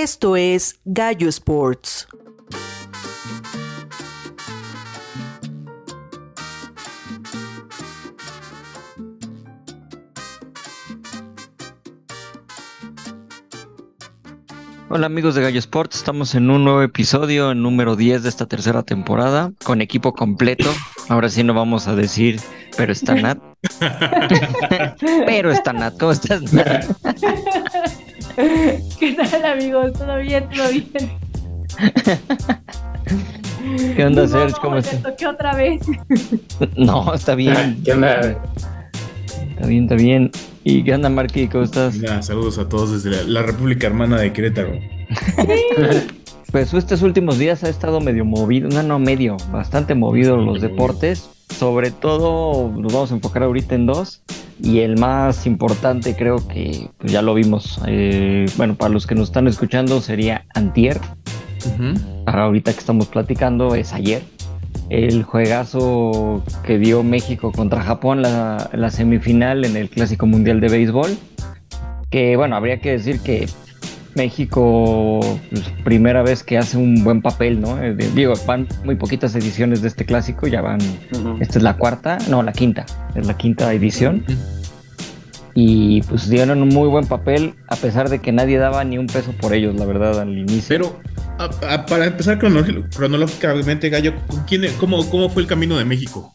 Esto es Gallo Sports. Hola amigos de Gallo Sports, estamos en un nuevo episodio, en número 10 de esta tercera temporada, con equipo completo. Ahora sí no vamos a decir, pero está Nat. pero está Nat, ¿cómo estás Nat? ¿Qué tal amigos? ¿Todo bien? ¿Todo bien? ¿Qué onda No, Serge? ¿Cómo estás? toqué otra vez. No, está bien, ¿Qué onda? está bien, está bien. ¿Y qué onda Marky? ¿Cómo estás? Mira, saludos a todos desde la, la República Hermana de Querétaro. Pues estos últimos días ha estado medio movido, no, no, medio, bastante movido Bastante los movido. deportes. Sobre todo nos vamos a enfocar ahorita en dos. Y el más importante creo que pues, ya lo vimos. eh, bueno, para los que nos están escuchando sería Antier. Para ahorita que estamos platicando es ayer. El juegazo que dio México contra Japón, la, la semifinal en el Clásico Mundial de Béisbol. Que bueno, habría que decir que México, pues, primera vez que hace un buen papel, ¿no? Eh, digo, van muy poquitas ediciones de este clásico, ya van, esta es la cuarta, no, la quinta, es la quinta edición. Y pues dieron un muy buen papel, a pesar de que nadie daba ni un peso por ellos, la verdad, al inicio. Pero a- a- para empezar cronológicamente, Gallo, ¿con quién, cómo, ¿cómo fue el camino de México?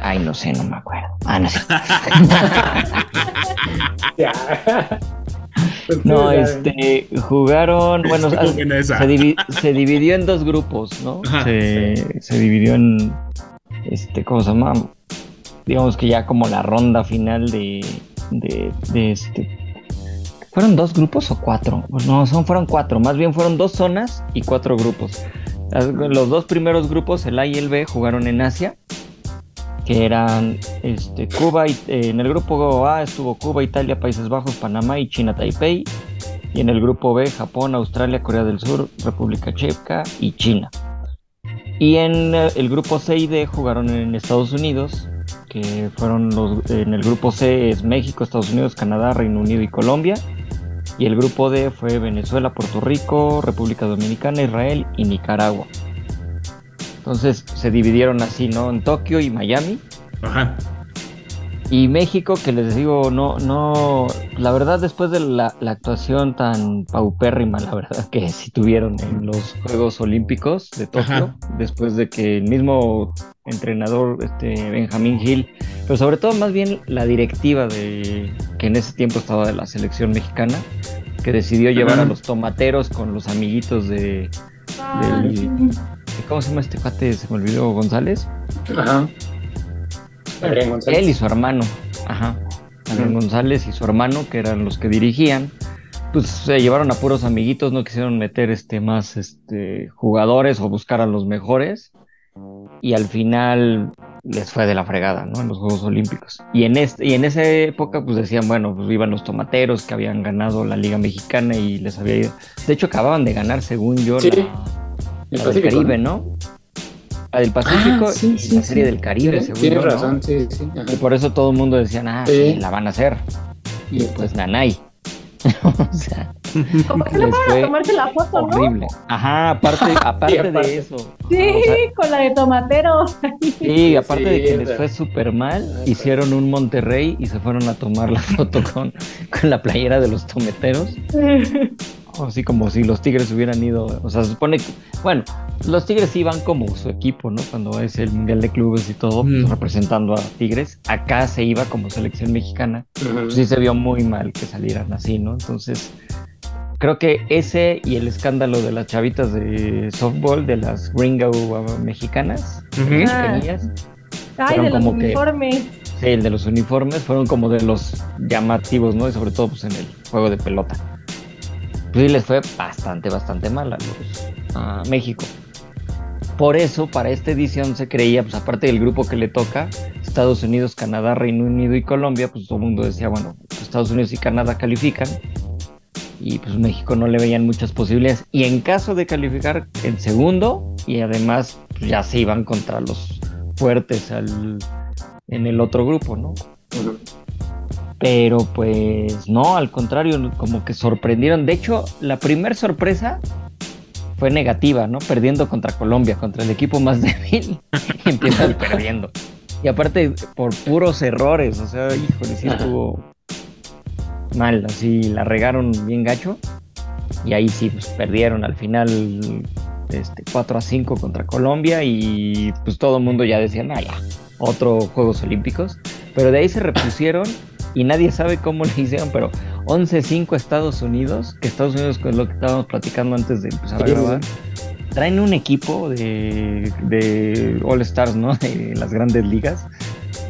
Ay, no sé, no me acuerdo. Ah, no sé. No, este, jugaron, bueno, se, divi- se dividió en dos grupos, ¿no? Ajá. Se, se dividió en, este, ¿cómo se llama? Digamos que ya como la ronda final de, de, de este. ¿Fueron dos grupos o cuatro? Pues no, son, fueron cuatro, más bien fueron dos zonas y cuatro grupos. Los dos primeros grupos, el A y el B, jugaron en Asia, que eran este, Cuba y eh, en el grupo A estuvo Cuba, Italia, Países Bajos, Panamá y China Taipei. Y en el grupo B, Japón, Australia, Corea del Sur, República Checa y China. Y en eh, el grupo C y D jugaron en Estados Unidos, que fueron los. En el grupo C es México, Estados Unidos, Canadá, Reino Unido y Colombia. Y el grupo D fue Venezuela, Puerto Rico, República Dominicana, Israel y Nicaragua. Entonces se dividieron así, ¿no? En Tokio y Miami. Ajá. Y México, que les digo, no, no, la verdad después de la, la actuación tan paupérrima, la verdad, que sí tuvieron en los Juegos Olímpicos de Tokio, Ajá. después de que el mismo entrenador, este Benjamín Gil, pero sobre todo más bien la directiva de que en ese tiempo estaba de la selección mexicana, que decidió llevar Ajá. a los tomateros con los amiguitos de, Del- ¿cómo se llama este cuate? Se me olvidó, González. Ajá. Adrián González. Él y su hermano, ajá. Adrián. González y su hermano, que eran los que dirigían, pues se llevaron a puros amiguitos, no quisieron meter este más este jugadores o buscar a los mejores. Y al final les fue de la fregada, ¿no? En los Juegos Olímpicos. Y en este, y en esa época, pues decían, bueno, pues iban los tomateros que habían ganado la Liga Mexicana y les había ido. De hecho, acababan de ganar, según yo, Sí, la, el la del Caribe, ¿no? La del Pacífico Ah, sí, y sí, la serie del Caribe, según yo, ¿no? razón, sí, sí. ajá. Y por eso todo el mundo decía, ah, la van a hacer. Y Sí. pues nanay. o sea, Como que no les fueron fue a tomarse la foto, ¿no? horrible. Ajá, aparte, aparte aparte. de eso. Sí, O sea, con la de tomatero. Sí, aparte de que les fue súper mal, Ah, hicieron un Monterrey y se fueron a tomar la foto con, con la playera de los tometeros. Así como si los Tigres hubieran ido. O sea, se supone que. Bueno, los Tigres iban como su equipo, ¿no? Cuando es el Mundial de Clubes y todo, pues, Mm. representando a Tigres. Acá se iba como selección mexicana. Pues sí se vio muy mal que salieran así, ¿no? Entonces, creo que ese y el escándalo de las chavitas de softball, de las gringo uh, mexicanas, Ujú. pequeñas, Ay, Fueron de los como que- uniformes. sí, el de los uniformes, fueron como de los llamativos, ¿no? Y sobre todo, pues en el juego de pelota. Pues sí les fue bastante, bastante mal a, los- a México. Por eso, para esta edición se creía, pues aparte del grupo que le toca, Estados Unidos, Canadá, Reino Unido y Colombia, pues todo el mundo decía, bueno, Estados Unidos y Canadá califican. Y pues México no le veían muchas posibilidades. Y en caso de calificar en segundo, y además pues, ya se iban contra los fuertes al, en el otro grupo, ¿no? Pero pues no, al contrario, como que sorprendieron. De hecho, la primera sorpresa fue negativa, ¿no? Perdiendo contra Colombia, contra el equipo más débil, y empiezan perdiendo. Y aparte, por puros errores, o sea, híjole, sí estuvo mal, así la regaron bien gacho. Y ahí sí, pues perdieron al final este, 4 a 5 contra Colombia y pues todo el mundo ya decía, nah, ya, otro Juegos Olímpicos. Pero de ahí se repusieron y nadie sabe cómo le hicieron, pero 11-5 Estados Unidos, que Estados Unidos es lo que estábamos platicando antes de empezar a grabar, traen un equipo de, de All Stars, ¿no? De las grandes ligas.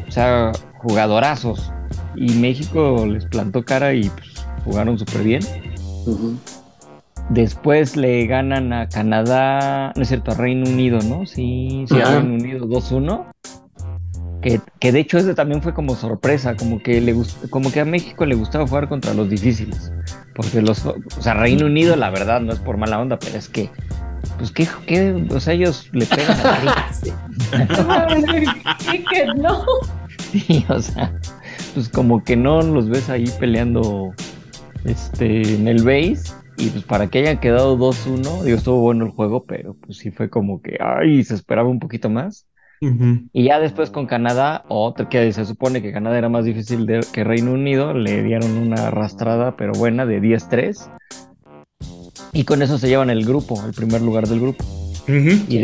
O sea, jugadorazos. Y México les plantó cara y pues, jugaron súper bien. Después le ganan a Canadá, no es cierto, a Reino Unido, ¿no? Sí, sí, a. Reino Unido 2-1. Que, que de hecho ese también fue como sorpresa, como que le gust- como que a México le gustaba jugar contra los difíciles. Porque los, o sea, Reino Unido, la verdad, no es por mala onda, pero es que, pues que, que o sea, ellos le pegan a Sí. Y que no. Sí, o sea, pues como que no los ves ahí peleando este en el base y pues para que hayan quedado 2-1, digo, estuvo bueno el juego, pero pues sí fue como que, ay, se esperaba un poquito más. Ujú. Y ya después con Canadá, otro que se supone que Canadá era más difícil de- que Reino Unido, le dieron una arrastrada, pero buena, de 10-3. Y con eso se llevan el grupo, el primer lugar del grupo. Ujú. Y,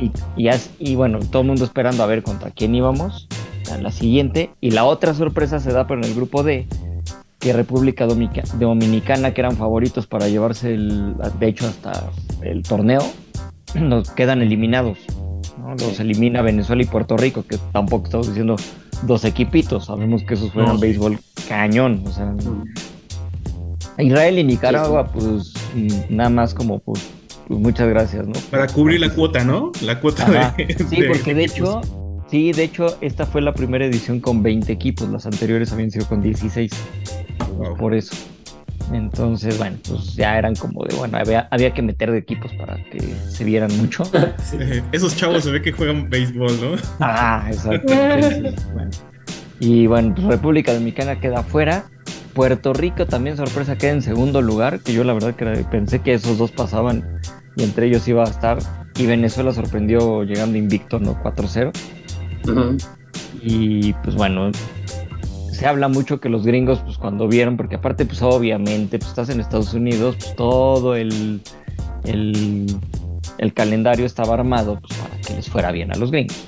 y, y as- y bueno, todo el mundo esperando a ver contra quién íbamos a la siguiente. Y la otra sorpresa se da por en el grupo D, que República Dominica- Dominicana, que eran favoritos para llevarse el, de hecho hasta el torneo, nos quedan eliminados. ¿no? Los elimina Venezuela y Puerto Rico, que tampoco estamos diciendo dos equipitos, sabemos que esos fueron No, béisbol cañón. O sea, Ujú. Israel y Nicaragua, pues mm, nada más como pues, pues, muchas gracias, ¿no? Para cubrir la cuota, ¿no? La cuota Ajá. de. Sí, de porque de hecho, sí, de hecho, esta fue la primera edición con 20 equipos, las anteriores habían sido con 16, Wow. por eso. Entonces, bueno, pues ya eran como de, bueno, había, había que meter de equipos para que se vieran mucho. Sí. Eh, Esos chavos se ve que juegan béisbol, ¿no? Ah, exacto. Entonces, bueno. Y bueno, pues República Dominicana queda fuera. Puerto Rico también, sorpresa, queda en segundo lugar, que yo la verdad que pensé que esos dos pasaban y entre ellos iba a estar. Y Venezuela sorprendió llegando invicto, ¿no? 4-0. Y pues bueno, se habla mucho que los gringos, pues cuando vieron, porque aparte, pues obviamente, pues estás en Estados Unidos, pues todo el, el, el calendario estaba armado pues, para que les fuera bien a los gringos.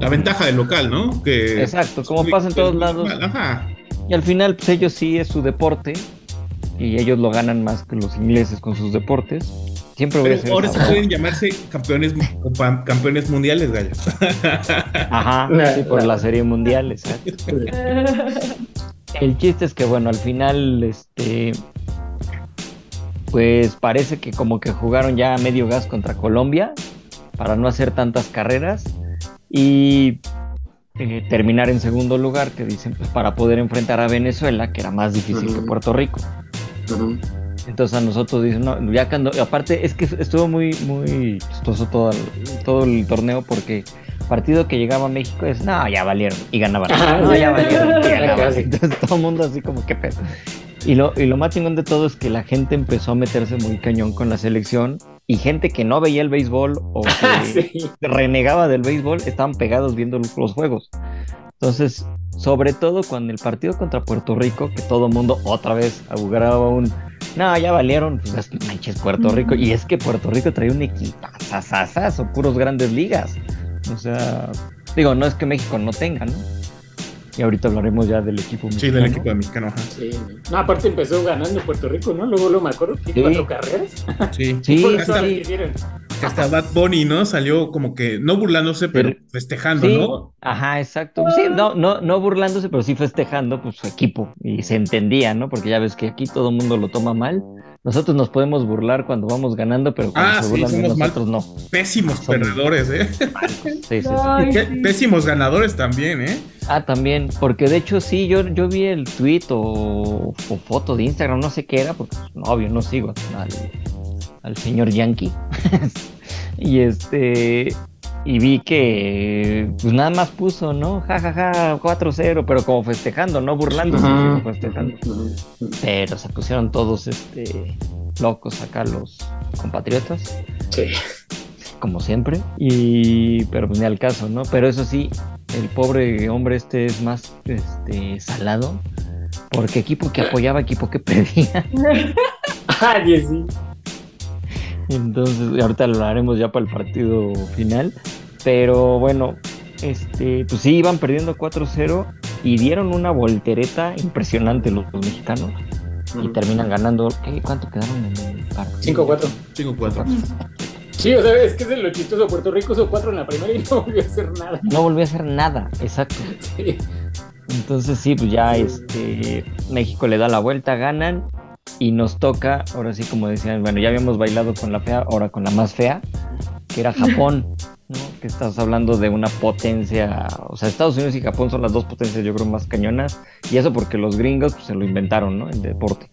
La ventaja del local, ¿no? Que Exacto, como pasa en todos lados. Ajá. Y al final, pues ellos sí es su deporte y ellos lo ganan más que los ingleses con sus deportes. Siempre voy a ser ahora sí pueden llamarse campeones, campeones mundiales, gallo. Ajá, sí, por la serie mundial, exacto. El chiste es que, bueno, al final, este. Pues parece que como que jugaron ya a medio gas contra Colombia para no hacer tantas carreras y eh, terminar en segundo lugar, que dicen, pues para poder enfrentar a Venezuela, que era más difícil que. Puerto Rico. Ujú. Entonces a nosotros dicen, no, ya cuando, aparte es que estuvo muy, muy chistoso todo el, todo el torneo porque partido que llegaba a México es, no, ya valieron, y ganaban. Ah, No, sí. ya valieron, y ganaban. Entonces todo el mundo así como, qué pedo. Y lo, y lo más chingón de todo es que la gente empezó a meterse muy cañón con la selección y gente que no veía el béisbol o que Sí. renegaba del béisbol estaban pegados viendo los juegos. Entonces, sobre todo cuando el partido contra Puerto Rico, que todo mundo otra vez auguraba un, no, ya valieron, pues manches Puerto Rico. Y es que Puerto Rico trae un equipazazazazo, puros grandes ligas. O sea, digo, no es que México no tenga, ¿no? Y ahorita hablaremos ya del equipo Sí, mexicano. del equipo de mexicano, ajá. Sí. No, aparte empezó ganando Puerto Rico, ¿no? Luego, luego me acuerdo que Sí. cuatro carreras. Sí. Sí, sí, todas las sí. Que. Hasta Bad Bunny, ¿no? Salió como que, no burlándose, pero Pero- festejando, Sí, ¿no? ajá, exacto. Sí, no, no, no burlándose, pero sí festejando pues, su equipo. Y se entendía, ¿no? Porque ya ves que aquí todo el mundo lo toma mal. Nosotros nos podemos burlar cuando vamos ganando, pero cuando Ah, se sí, burlan de somos mal- nosotros no. Pésimos Somos- perdedores, ¿eh? Sí, sí, sí. Ay, Y qué sí. pésimos ganadores también, ¿eh? Ah, también, porque de hecho sí, yo, yo vi el tweet o, o foto de Instagram, no sé qué era, porque pues, no, obvio no sigo al, al señor Yankee. y este y vi que pues nada más puso, ¿no? Ja, ja, ja, 4-0, pero como festejando, no burlándose, sino festejando. Pero se pusieron todos este locos acá los compatriotas, Sí. como siempre. Y pero pues ni al caso, ¿no? Pero eso sí, el pobre hombre este es más este salado. Porque equipo que apoyaba, equipo que perdía. Ah, sí. Entonces, ahorita lo haremos ya para el partido final. Pero bueno, este, pues sí, iban perdiendo 4-0 y dieron una voltereta impresionante los, los mexicanos. Y terminan ganando. ¿qué? ¿Cuánto quedaron en el partido? 5-4. 5-4. Sí, o sea, es que es de lo chistoso. Puerto Rico hizo 4 en la primera y no volvió a hacer nada. No volvió a hacer nada, exacto. Sí. Entonces sí, pues ya este México le da la vuelta, ganan y nos toca, ahora sí como decían, bueno, ya habíamos bailado con la fea, ahora con la más fea, que era Japón, ¿no? Que estás hablando de una potencia, o sea, Estados Unidos y Japón son las dos potencias yo creo más cañonas y eso porque los gringos pues, se lo inventaron, ¿no? El deporte.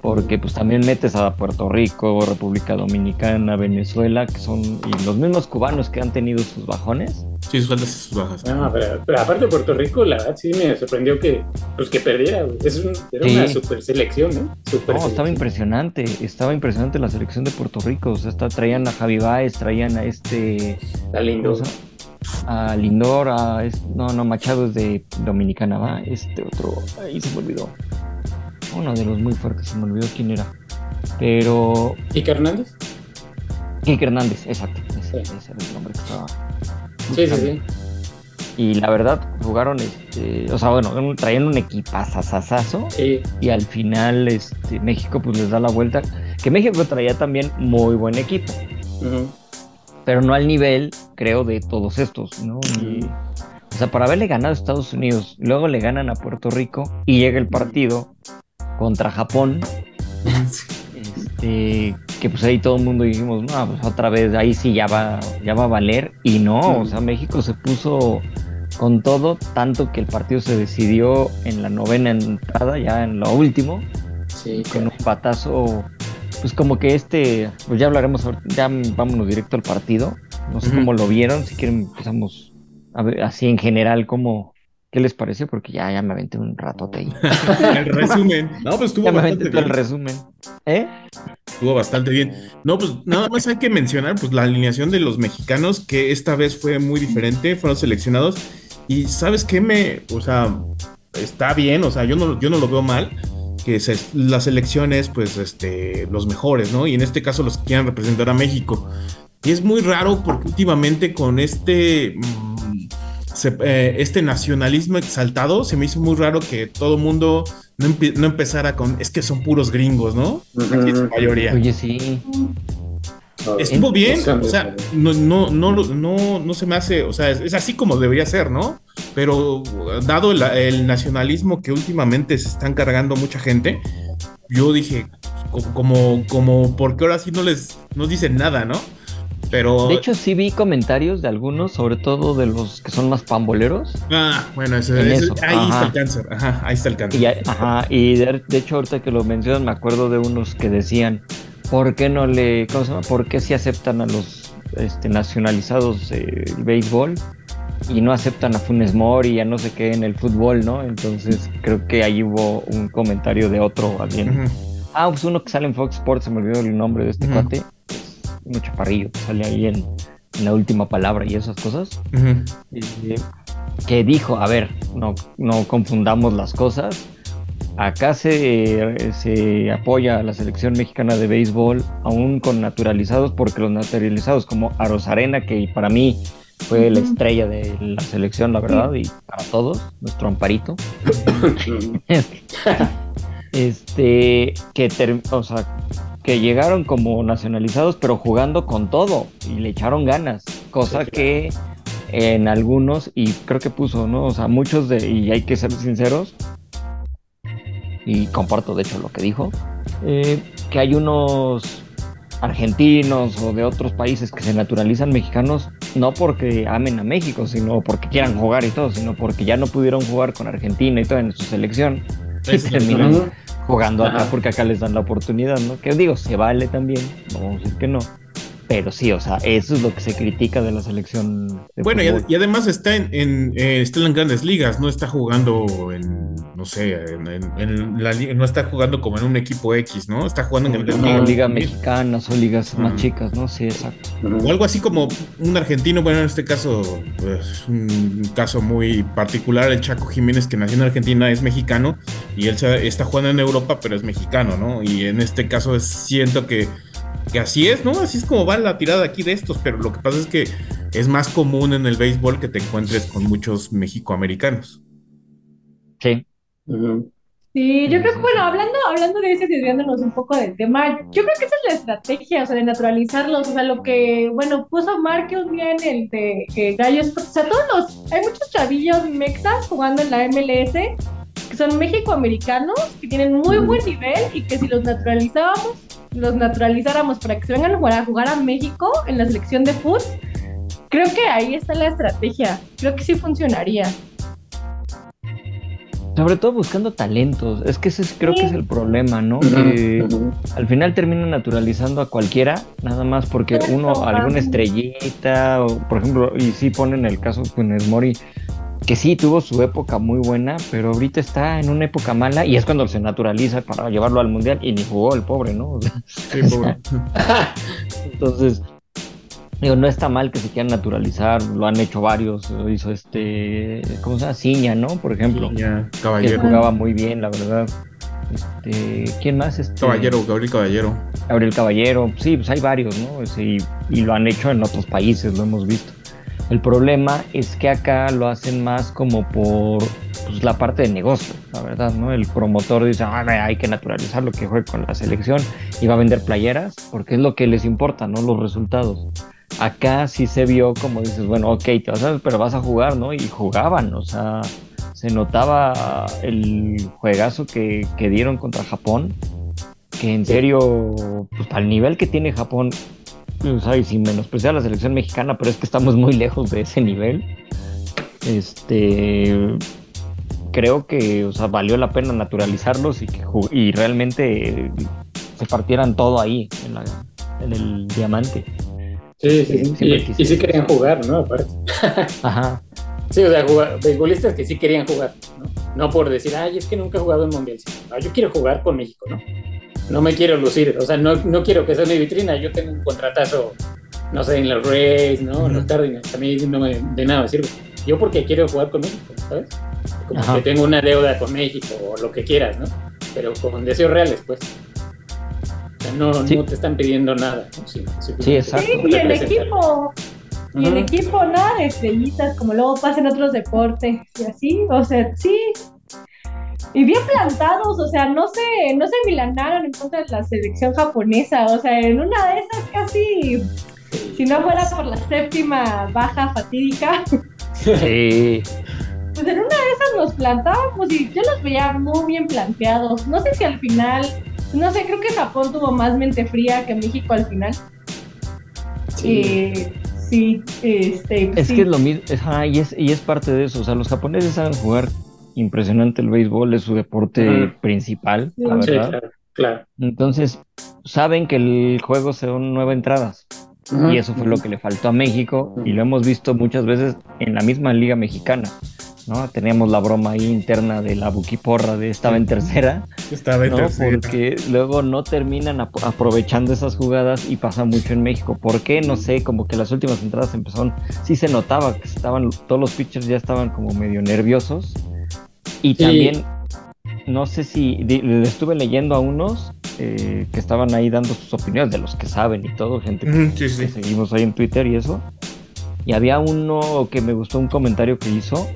Porque pues también metes a Puerto Rico, República Dominicana, Venezuela, que son y los mismos cubanos que han tenido sus bajones. Sí, sus altas y sus bajas. No, pero, pero aparte de Puerto Rico, la verdad sí me sorprendió que, pues, que perdiera. güey. Es un- era Sí. una super selección, ¿eh? Super No, estaba impresionante, estaba impresionante la selección de Puerto Rico, o sea, hasta traían a Javi Baez, traían a este, Está lindo. ¿cómo se llama? a Lindor, a, es- no, no, Machado es de Dominicana, va, este otro, ahí se me olvidó, uno de los muy fuertes, se me olvidó quién era, pero, ¿Y Hernández? Kike Hernández, exacto, ese, Sí. ese era el nombre que estaba. Sí, sí, sí. Y la verdad, jugaron, este, o sea, bueno, traían un equipazazazazo. Sí. y al final este, México pues les da la vuelta. Que México traía también muy buen equipo, pero no al nivel, creo, de todos estos, ¿no? Y, o sea, para haberle ganado a Estados Unidos, luego le ganan a Puerto Rico y llega el partido contra Japón, este, que pues ahí todo el mundo dijimos, no, pues otra vez, ahí sí ya va, ya va a valer. Y no, o sea, México se puso con todo, tanto que el partido se decidió en la novena entrada, ya en lo último, Sí, con un batazo, pues como que este, pues ya hablaremos, ya vámonos directo al partido. No sé cómo lo vieron, si quieren empezamos a ver así en general, cómo, ¿qué les pareció? Porque ya, ya me aventé un ratote ahí. El resumen. No, pues estuvo Ya bastante todo el bien. resumen. ¿Eh? Estuvo bastante bien. No, pues nada más hay que mencionar pues la alineación de los mexicanos que esta vez fue muy diferente, fueron seleccionados y sabes qué me, o sea, está bien, o sea, yo no, yo no lo veo mal que se, las selecciones pues este los mejores, ¿no? Y en este caso los que quieran representar a México. Y es muy raro porque últimamente con este se- eh, este nacionalismo exaltado se me hizo muy raro que todo mundo no, empe- no empezara con es que son puros gringos, ¿no? Aquí en su mayoría. Oye, sí. Estuvo bien, o sea, no, no, no, no, no se me hace, o sea, es, es así como debería ser, ¿no? Pero dado el, el nacionalismo que últimamente se están cargando mucha gente, yo dije, como, como, como porque ahora sí no les, no dicen nada, ¿no? Pero, De hecho, sí vi comentarios de algunos, sobre todo de los que son más pamboleros. ah, bueno, ese- eso, ahí está el cáncer, ajá, ahí está el cáncer. Y, ajá, y de, de hecho, ahorita que lo mencionas, me acuerdo de unos que decían, ¿por qué no le, ¿cómo se llama? ¿Por qué si aceptan a los este, nacionalizados eh, el béisbol y no aceptan a Funes Mori y a no sé qué en el fútbol, ¿no? Entonces creo que ahí hubo un comentario de otro alguien. Ah, pues uno que sale en Fox Sports, se me olvidó el nombre de este cuate, un chaparrillo que sale ahí en, en la última palabra y esas cosas. Eh, que dijo, a ver, no, no confundamos las cosas. Acá se, se apoya a la selección mexicana de béisbol, aún con naturalizados, porque los naturalizados como Arena, que para mí fue la estrella de la selección, la verdad, y para todos, nuestro amparito, este, que, ter- o sea, que llegaron como nacionalizados, pero jugando con todo y le echaron ganas, cosa Sí, que en algunos, y creo que puso, ¿no? O sea, muchos de, y hay que ser sinceros, y comparto de hecho lo que dijo, eh, que hay unos argentinos o de otros países que se naturalizan mexicanos no porque amen a México, sino porque quieran jugar y todo, sino porque ya no pudieron jugar con Argentina y todo en su selección y. jugando acá porque acá les dan la oportunidad, ¿no? Que digo, se vale también, no vamos a decir que no, Pero sí, o sea, eso es lo que se critica de la selección. De Bueno, y, fútbol. ad- y además está en, en, eh, está en grandes ligas, no está jugando en, no sé, en, en- en la liga, no está jugando como en un equipo X, ¿no? Está jugando en grandes ligas. liga mexicana, son ligas más Ujú. chicas, ¿no? Sí, exacto. O algo así como un argentino, bueno, en este caso, pues, un caso muy particular, el Chaco Jiménez, que nació en Argentina, es mexicano, y él está jugando en Europa, pero es mexicano, ¿no? Y en este caso es- siento que, que así es, ¿no? Así es como va la tirada aquí de estos, pero lo que pasa es que es más común en el béisbol que te encuentres con muchos mexicoamericanos. Sí. Sí, yo creo que, bueno, hablando, hablando de eso y desviándonos un poco del tema, yo creo que esa es la estrategia, o sea, de naturalizarlos, o sea, lo que, bueno, puso Marque un día en el de eh, Gallos, o sea, todos los, hay muchos chavillos mexas jugando en la MLS, que son mexicoamericanos, que tienen muy buen nivel y que si los naturalizábamos, los naturalizáramos para que se vengan a jugar a, jugar a México en la selección de fútbol, creo que ahí está la estrategia, creo que sí funcionaría. Sobre todo buscando talentos. Es que ese es- creo que es el problema, ¿no? Que al final termina naturalizando a cualquiera, nada más porque uno, alguna estrellita, o por ejemplo, y sí ponen el caso Funes Mori, que sí tuvo su época muy buena, pero ahorita está en una época mala y es cuando se naturaliza para llevarlo al mundial y ni jugó el pobre, ¿no? Sí, pobre. Entonces, digo, no está mal que se quieran naturalizar, lo han hecho varios, lo hizo este, ¿cómo se llama? Ciña, ¿no? Por ejemplo, que caballero. jugaba muy bien, la verdad. Este, ¿quién más? Este, Caballero, Gabriel Caballero. Gabriel Caballero, sí, pues hay varios, ¿no? Sí, y lo han hecho en otros países, lo hemos visto. El problema es que acá lo hacen más como por pues, la parte de negocio, la verdad, ¿no? El promotor dice, ah, hay que naturalizarlo, que juegue con la selección y va a vender playeras, porque es lo que les importa, ¿no? Los resultados. Acá sí se vio como dices, bueno, ok, te vas a, pero vas a jugar, ¿no? Y jugaban, o sea, se notaba el juegazo que, que dieron contra Japón, que en serio, pues al nivel que tiene Japón, y sin menospreciar a la selección mexicana, pero es que estamos muy lejos de ese nivel. Este, creo que, o sea, valió la pena naturalizarlos y que y realmente se partieran todo ahí en, la- en el diamante. Sí, sí, sí. Y, sí querían jugar, ¿no? Aparte. Ajá. Sí, o sea, jugar, beisbolistas que sí querían jugar, ¿no? No por decir, ay, es que nunca he jugado en Mundial. Sí, "Ah, yo quiero jugar con México, ¿no? No me quiero lucir, o sea, no, no quiero que sea mi vitrina. Yo tengo un contratazo, no sé, en los Rays, ¿no? En los Cardinals. A mí no me, de nada me sirve. Yo porque quiero jugar con México, ¿sabes? Como Ajá. que tengo una deuda con México o lo que quieras, ¿no? Pero con deseos reales, pues. O sea, no, Sí. no te están pidiendo nada, ¿no? Sí, Sí, exacto. Sí, y el equipo, y el equipo, nada de estrellitas, como luego pasa en otros deportes, y así, o sea, sí. Y bien plantados, o sea, no se, no se milanaron en contra de la selección japonesa, o sea, en una de esas casi, si no fuera por la séptima baja fatídica, Sí. pues en una de esas nos plantábamos y yo los veía muy bien planteados. No sé si al final, no sé, creo que Japón tuvo más mente fría que México al final. Sí. Eh, sí, este, Es sí. que es lo mismo, y es, y es parte de eso. O sea, los japoneses saben jugar impresionante el béisbol, es su deporte Ujú. principal, Sí. la Sí, verdad. claro, claro. Entonces, saben que el juego son nueve entradas. Ujú. Y eso fue lo que le faltó a México. Y lo hemos visto muchas veces en la misma liga mexicana. ¿no? Teníamos la broma ahí interna de la buquiporra de estaba en tercera, Estaba en ¿no? tercera. Porque luego no terminan ap- aprovechando esas jugadas y pasa mucho en México. ¿Por qué? No sé, como que las últimas entradas empezaron, sí se notaba que estaban, todos los pitchers ya estaban como medio nerviosos. Y también, no sé si, estuve leyendo a unos eh, que estaban ahí dando sus opiniones de los que saben y todo, gente que Sí, que seguimos ahí en Twitter y eso. Y había uno que me gustó un comentario que hizo,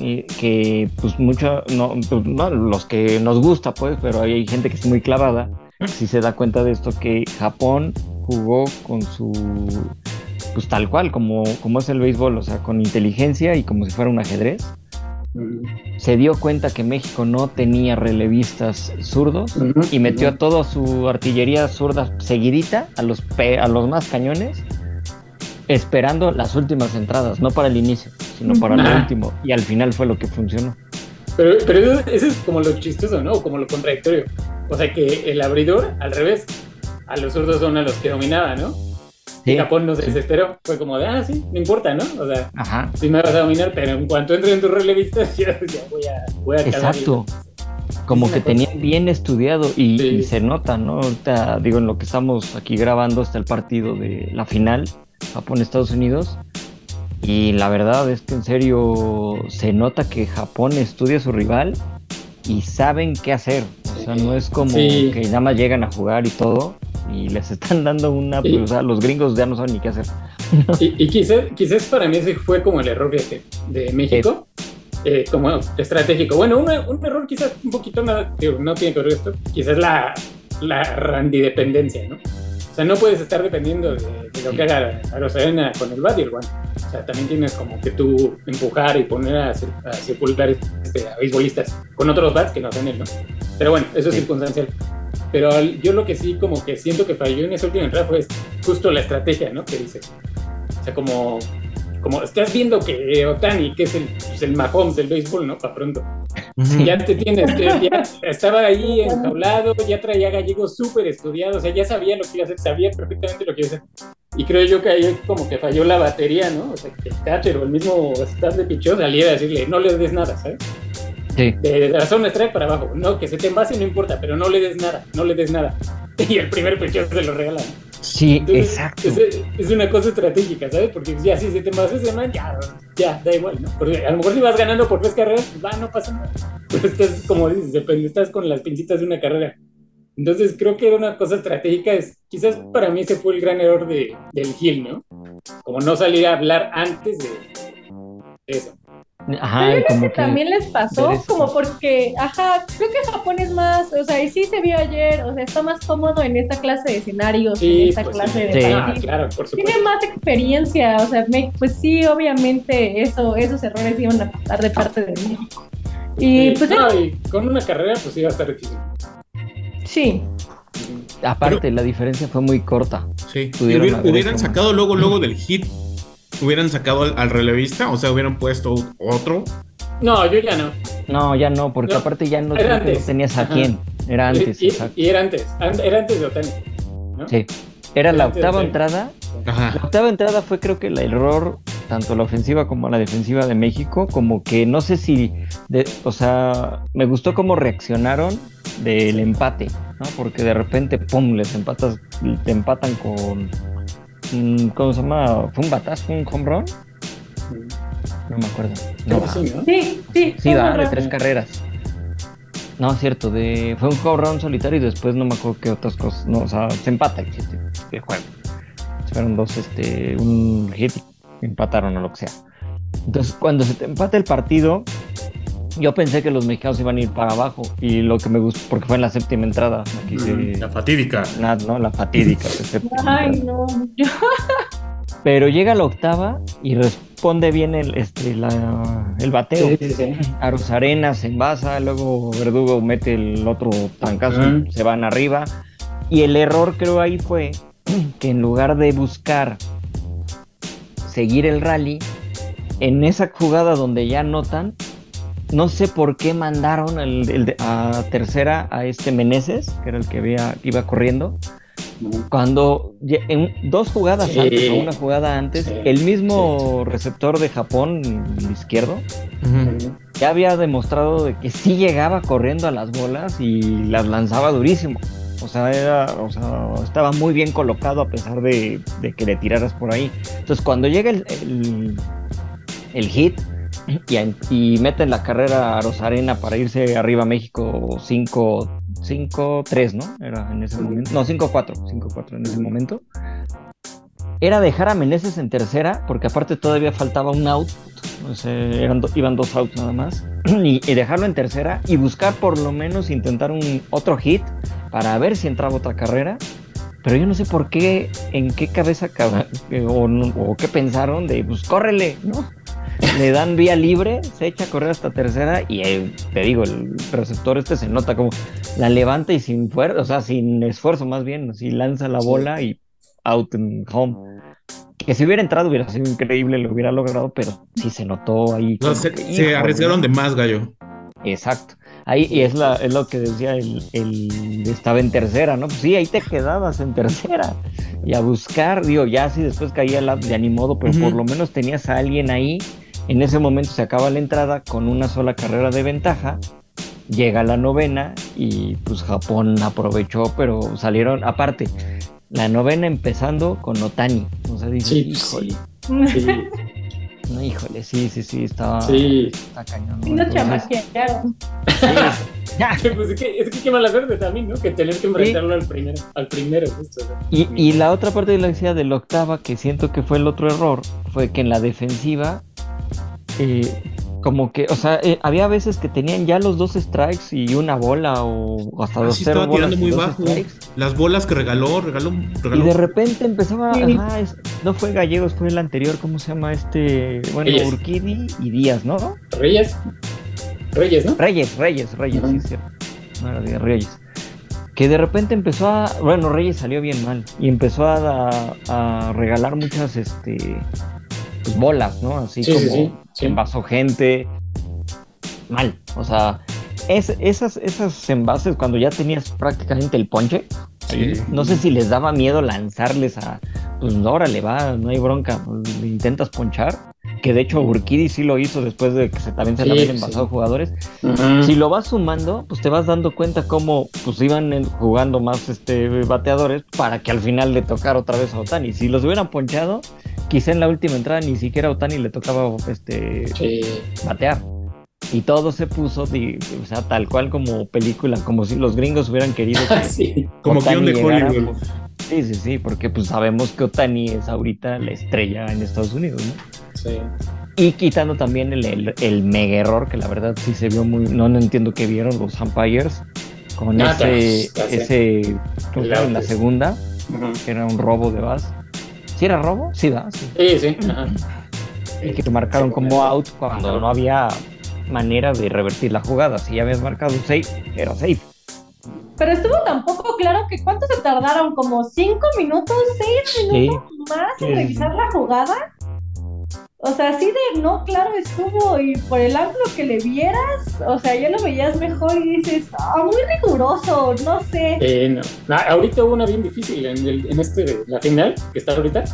y que pues mucho, no, pues, no, los que nos gusta pues, pero hay gente que es muy clavada, que sí se da cuenta de esto, que Japón jugó con su, pues tal cual, como, como es el béisbol, o sea, con inteligencia y como si fuera un ajedrez. Se dio cuenta que México no tenía relevistas zurdos y metió a toda su artillería zurda seguidita a los, pe- a los más cañones, esperando las últimas entradas, no para el inicio, sino para el Ah. último. Y al final fue lo que funcionó. Pero, pero eso, eso es como lo chistoso, ¿no? Como lo contradictorio. O sea que el abridor, al revés, a los zurdos son a los que dominaba, ¿no? Sí, y Japón no se sí. desesperó. Fue como de, ah, sí, no importa, ¿no? O sea, Ajá. sí me vas a dominar, pero en cuanto entre en tus relevistas, yo ya voy a, voy a Exacto. Como Es que cosa- tenían bien estudiado y, Sí. y se nota, ¿no? Ahorita, digo, en lo que estamos aquí grabando está el partido de la final, Japón-Estados Unidos. Y la verdad es que en serio se nota que Japón estudia a su rival y saben qué hacer. O sea, no es como Sí. que nada más llegan a jugar y todo y les están dando una... Sí. O sea, los gringos ya no saben ni qué hacer. Y, y quizás, quizás para mí ese fue como el error de, de México, eh, como estratégico. Bueno, un, un error quizás un poquito nada, digo, no tiene que ver esto, quizás la, la randidependencia, ¿no? O sea, no puedes estar dependiendo de, de lo que haga Arozarena con el bat y el guante. O sea, también tienes como que tú empujar y poner a, a circular este, a beisbolistas con otros bats que no son él, ¿no? Pero bueno, eso es Sí. circunstancial. Pero yo lo que sí como que siento que falló en ese último entrada fue justo la estrategia, ¿no? Que dice. O sea, como, como estás viendo que Otani, que es el, pues, el Mahomes del béisbol, ¿no? Para pronto. Ya te tienes, ya estaba ahí enjaulado, ya traía gallegos súper estudiados, o sea, ya sabía lo que iba a hacer, sabía perfectamente lo que iba a hacer. Y creo yo que ahí como que falló la batería, ¿no? O sea, que el catcher o el mismo staff de pichó saliera a decirle, no le des nada, ¿sabes? Sí. De, de zona strike para abajo, no, que se te envase no importa, pero no le des nada, no le des nada. Y el primer pichón se lo regalan. Sí, Entonces, exacto. Es, es una cosa estratégica, ¿sabes? Porque ya si se te envase ese man, ya, ya, da igual, ¿no? Porque a lo mejor si vas ganando por tres carreras, pues va, no pasa nada. Pero estás, como dices, depende, estás con las pincitas de una carrera. Entonces creo que era una cosa estratégica, es, quizás para mí ese fue el gran error de, del Gil, ¿no? Como no salir a hablar antes de eso. Ajá, y como que que... también les pasó, como porque, ajá, creo que Japón es más, o sea, y sí se vio ayer, o sea, está más cómodo en esta clase de escenarios, en Sí, esta pues, clase sí. de Ah, partidos. claro, por supuesto. Tiene más experiencia, o sea, me- pues sí, obviamente eso, esos errores iban a pasar de parte de México. Y Sí, pues no, y con una carrera, pues iba a estar difícil. sí, Aparte, la diferencia fue muy corta. Sí. Hubieran sacado luego, luego del hit. Hubieran sacado al, al relevista, o sea, hubieran puesto otro. No, yo ya no. No, ya no, porque No, aparte ya no, era tenías a Ajá. quién. Era antes, y, era antes, an- era antes de Otani. ¿no? Sí. Era la antes de octava entrada. La Ajá. octava entrada fue creo que el error, tanto la ofensiva como la defensiva de México, como que no sé si, de- o sea, me gustó cómo reaccionaron del empate, ¿no? Porque de repente, pum, les empatas, te empatan con, ¿cómo se llama? ¿Fue un batazo, fue un home run? No me acuerdo. No, sí, ¿no? sí, sí. Sí, de tres carreras. No, es cierto, de, fue un home run solitario y después no me acuerdo qué otras cosas. No, o sea, se empata el, chiste, el juego. Fueron dos, este, un hit, empataron o lo que sea. Entonces, cuando se te empata el partido, yo pensé que los mexicanos iban a ir para abajo. Y lo que me gustó, porque fue en la séptima entrada, aquí se- La fatídica. nada, ¿no? La fatídica. Ay, entrada. no, Pero llega la octava y responde bien el, este, la, el bateo. Sí, sí, sí. Aros Arenas se envasa, luego Verdugo mete el otro trancazo y Ujú. se van arriba. Y el error creo ahí fue que en lugar de buscar seguir el rally, en esa jugada donde ya anotan, no sé por qué mandaron el- el de- a tercera a este Meneses, que era el que había, iba corriendo. Cuando en dos jugadas Sí. antes o una jugada antes, Sí. el mismo receptor de Japón, el izquierdo, ya había demostrado de que sí llegaba corriendo a las bolas y las lanzaba durísimo. O sea, era, o sea, estaba muy bien colocado a pesar de, de que le tiraras por ahí. Entonces, cuando llega el, el, el hit y, y meten la carrera a Rosarena para irse arriba a México 5-3, ¿no? Era en ese momento. No, 5-4. 5-4 en ese momento. Era dejar a Meneses en tercera, porque aparte todavía faltaba un out. O sea, eran do- iban dos outs nada más. Y, y dejarlo en tercera y buscar por lo menos intentar un otro hit para ver si entraba otra carrera. Pero yo no sé por qué, en qué cabeza cab- eh, o, o qué pensaron de, pues córrele, ¿no? Le dan vía libre, se echa a correr hasta tercera y eh, te digo, el receptor este se nota como la levanta y sin fuerza, o sea, sin esfuerzo más bien, así lanza la bola y out en home. Que si hubiera entrado hubiera sido increíble, lo hubiera logrado, pero sí se notó ahí. No, se, que, se híjole, arriesgaron de más, gallo. Exacto. Ahí, y es, la, es lo que decía el, el estaba en tercera, ¿no? Pues sí, ahí te quedabas en tercera. Y a buscar, digo, ya si después caía la, de animodo, pero por lo menos tenías a alguien ahí. En ese momento se acaba la entrada con una sola carrera de ventaja. Llega la novena y pues Japón aprovechó, pero salieron, aparte, la novena empezando con Otani. O sea, dices, Sí, híjole, sí. Sí, no, híjole, sí, sí, sí, estaba, sí. está cañón. ¿no? Y nos Entonces, chamaquearon. sí, ya. Pues es que, es que qué mala suerte también, ¿no? Que tener que enfrentarlo al primero, al primero, justo. Y, y la otra parte de la decía de la octava, que siento que fue el otro error, fue que en la defensiva, eh, como que, o sea, eh, había veces que tenían ya los dos strikes y una bola o hasta Ah, dos sí cero estaba bolas tirando y muy bajo. strikes. Las bolas que regaló, regaló, Y regaló. de repente empezaba, Sí. ajá, es- no fue Gallegos, fue el anterior, ¿cómo se llama este? Bueno, Reyes. Urquidi y Díaz, ¿no? Reyes. Reyes, ¿no? Reyes, Reyes, Reyes, Ujú. sí, cierto. De Reyes. Que de repente empezó a. Bueno, Reyes salió bien mal. Y empezó a, a regalar muchas este, pues, bolas, ¿no? Así Sí, sí, como sí, sí. envasó gente. Mal. O sea, es- esas, esas envases cuando ya tenías prácticamente el ponche. Sí. No sé si les daba miedo lanzarles a. Pues órale, va, no hay bronca. pues, intentas ponchar. Que de hecho Urquidi sí lo hizo después de que se, también se Sí, le habían sí. jugadores. Ujú. Si lo vas sumando, pues te vas dando cuenta cómo pues iban en- jugando más este bateadores para que al final le tocara otra vez a Otani. Si los hubieran ponchado, quizá en la última entrada ni siquiera a Otani le tocaba este Sí. batear. Y todo se puso, di- o sea, tal cual como película, como si los gringos hubieran querido que sí. Como Otani guion de llegara, Hollywood. pues, sí, sí, sí, porque pues sabemos que Otani es ahorita la estrella en Estados Unidos, ¿no? Sí. Y quitando también el, el, el mega error, que la verdad sí se vio muy. No, no entiendo qué vieron los umpires con Ah, ese. ese en la segunda, que era un robo de base. ¿Sí era robo? Sí, da, sí. Sí, sí. Ajá. Y que te marcaron como out cuando no había manera de revertir la jugada. Si ya habías marcado un safe, era safe. Pero estuvo tampoco claro que cuánto se tardaron, como cinco minutos, seis minutos más en sí, revisar la jugada. O sea, así de no, claro estuvo y por el ángulo que le vieras, o sea, ya lo veías mejor y dices, ah, muy riguroso, no sé. Eh, no. Ah, ahorita hubo una bien difícil en, el, en este, la final, que está ahorita.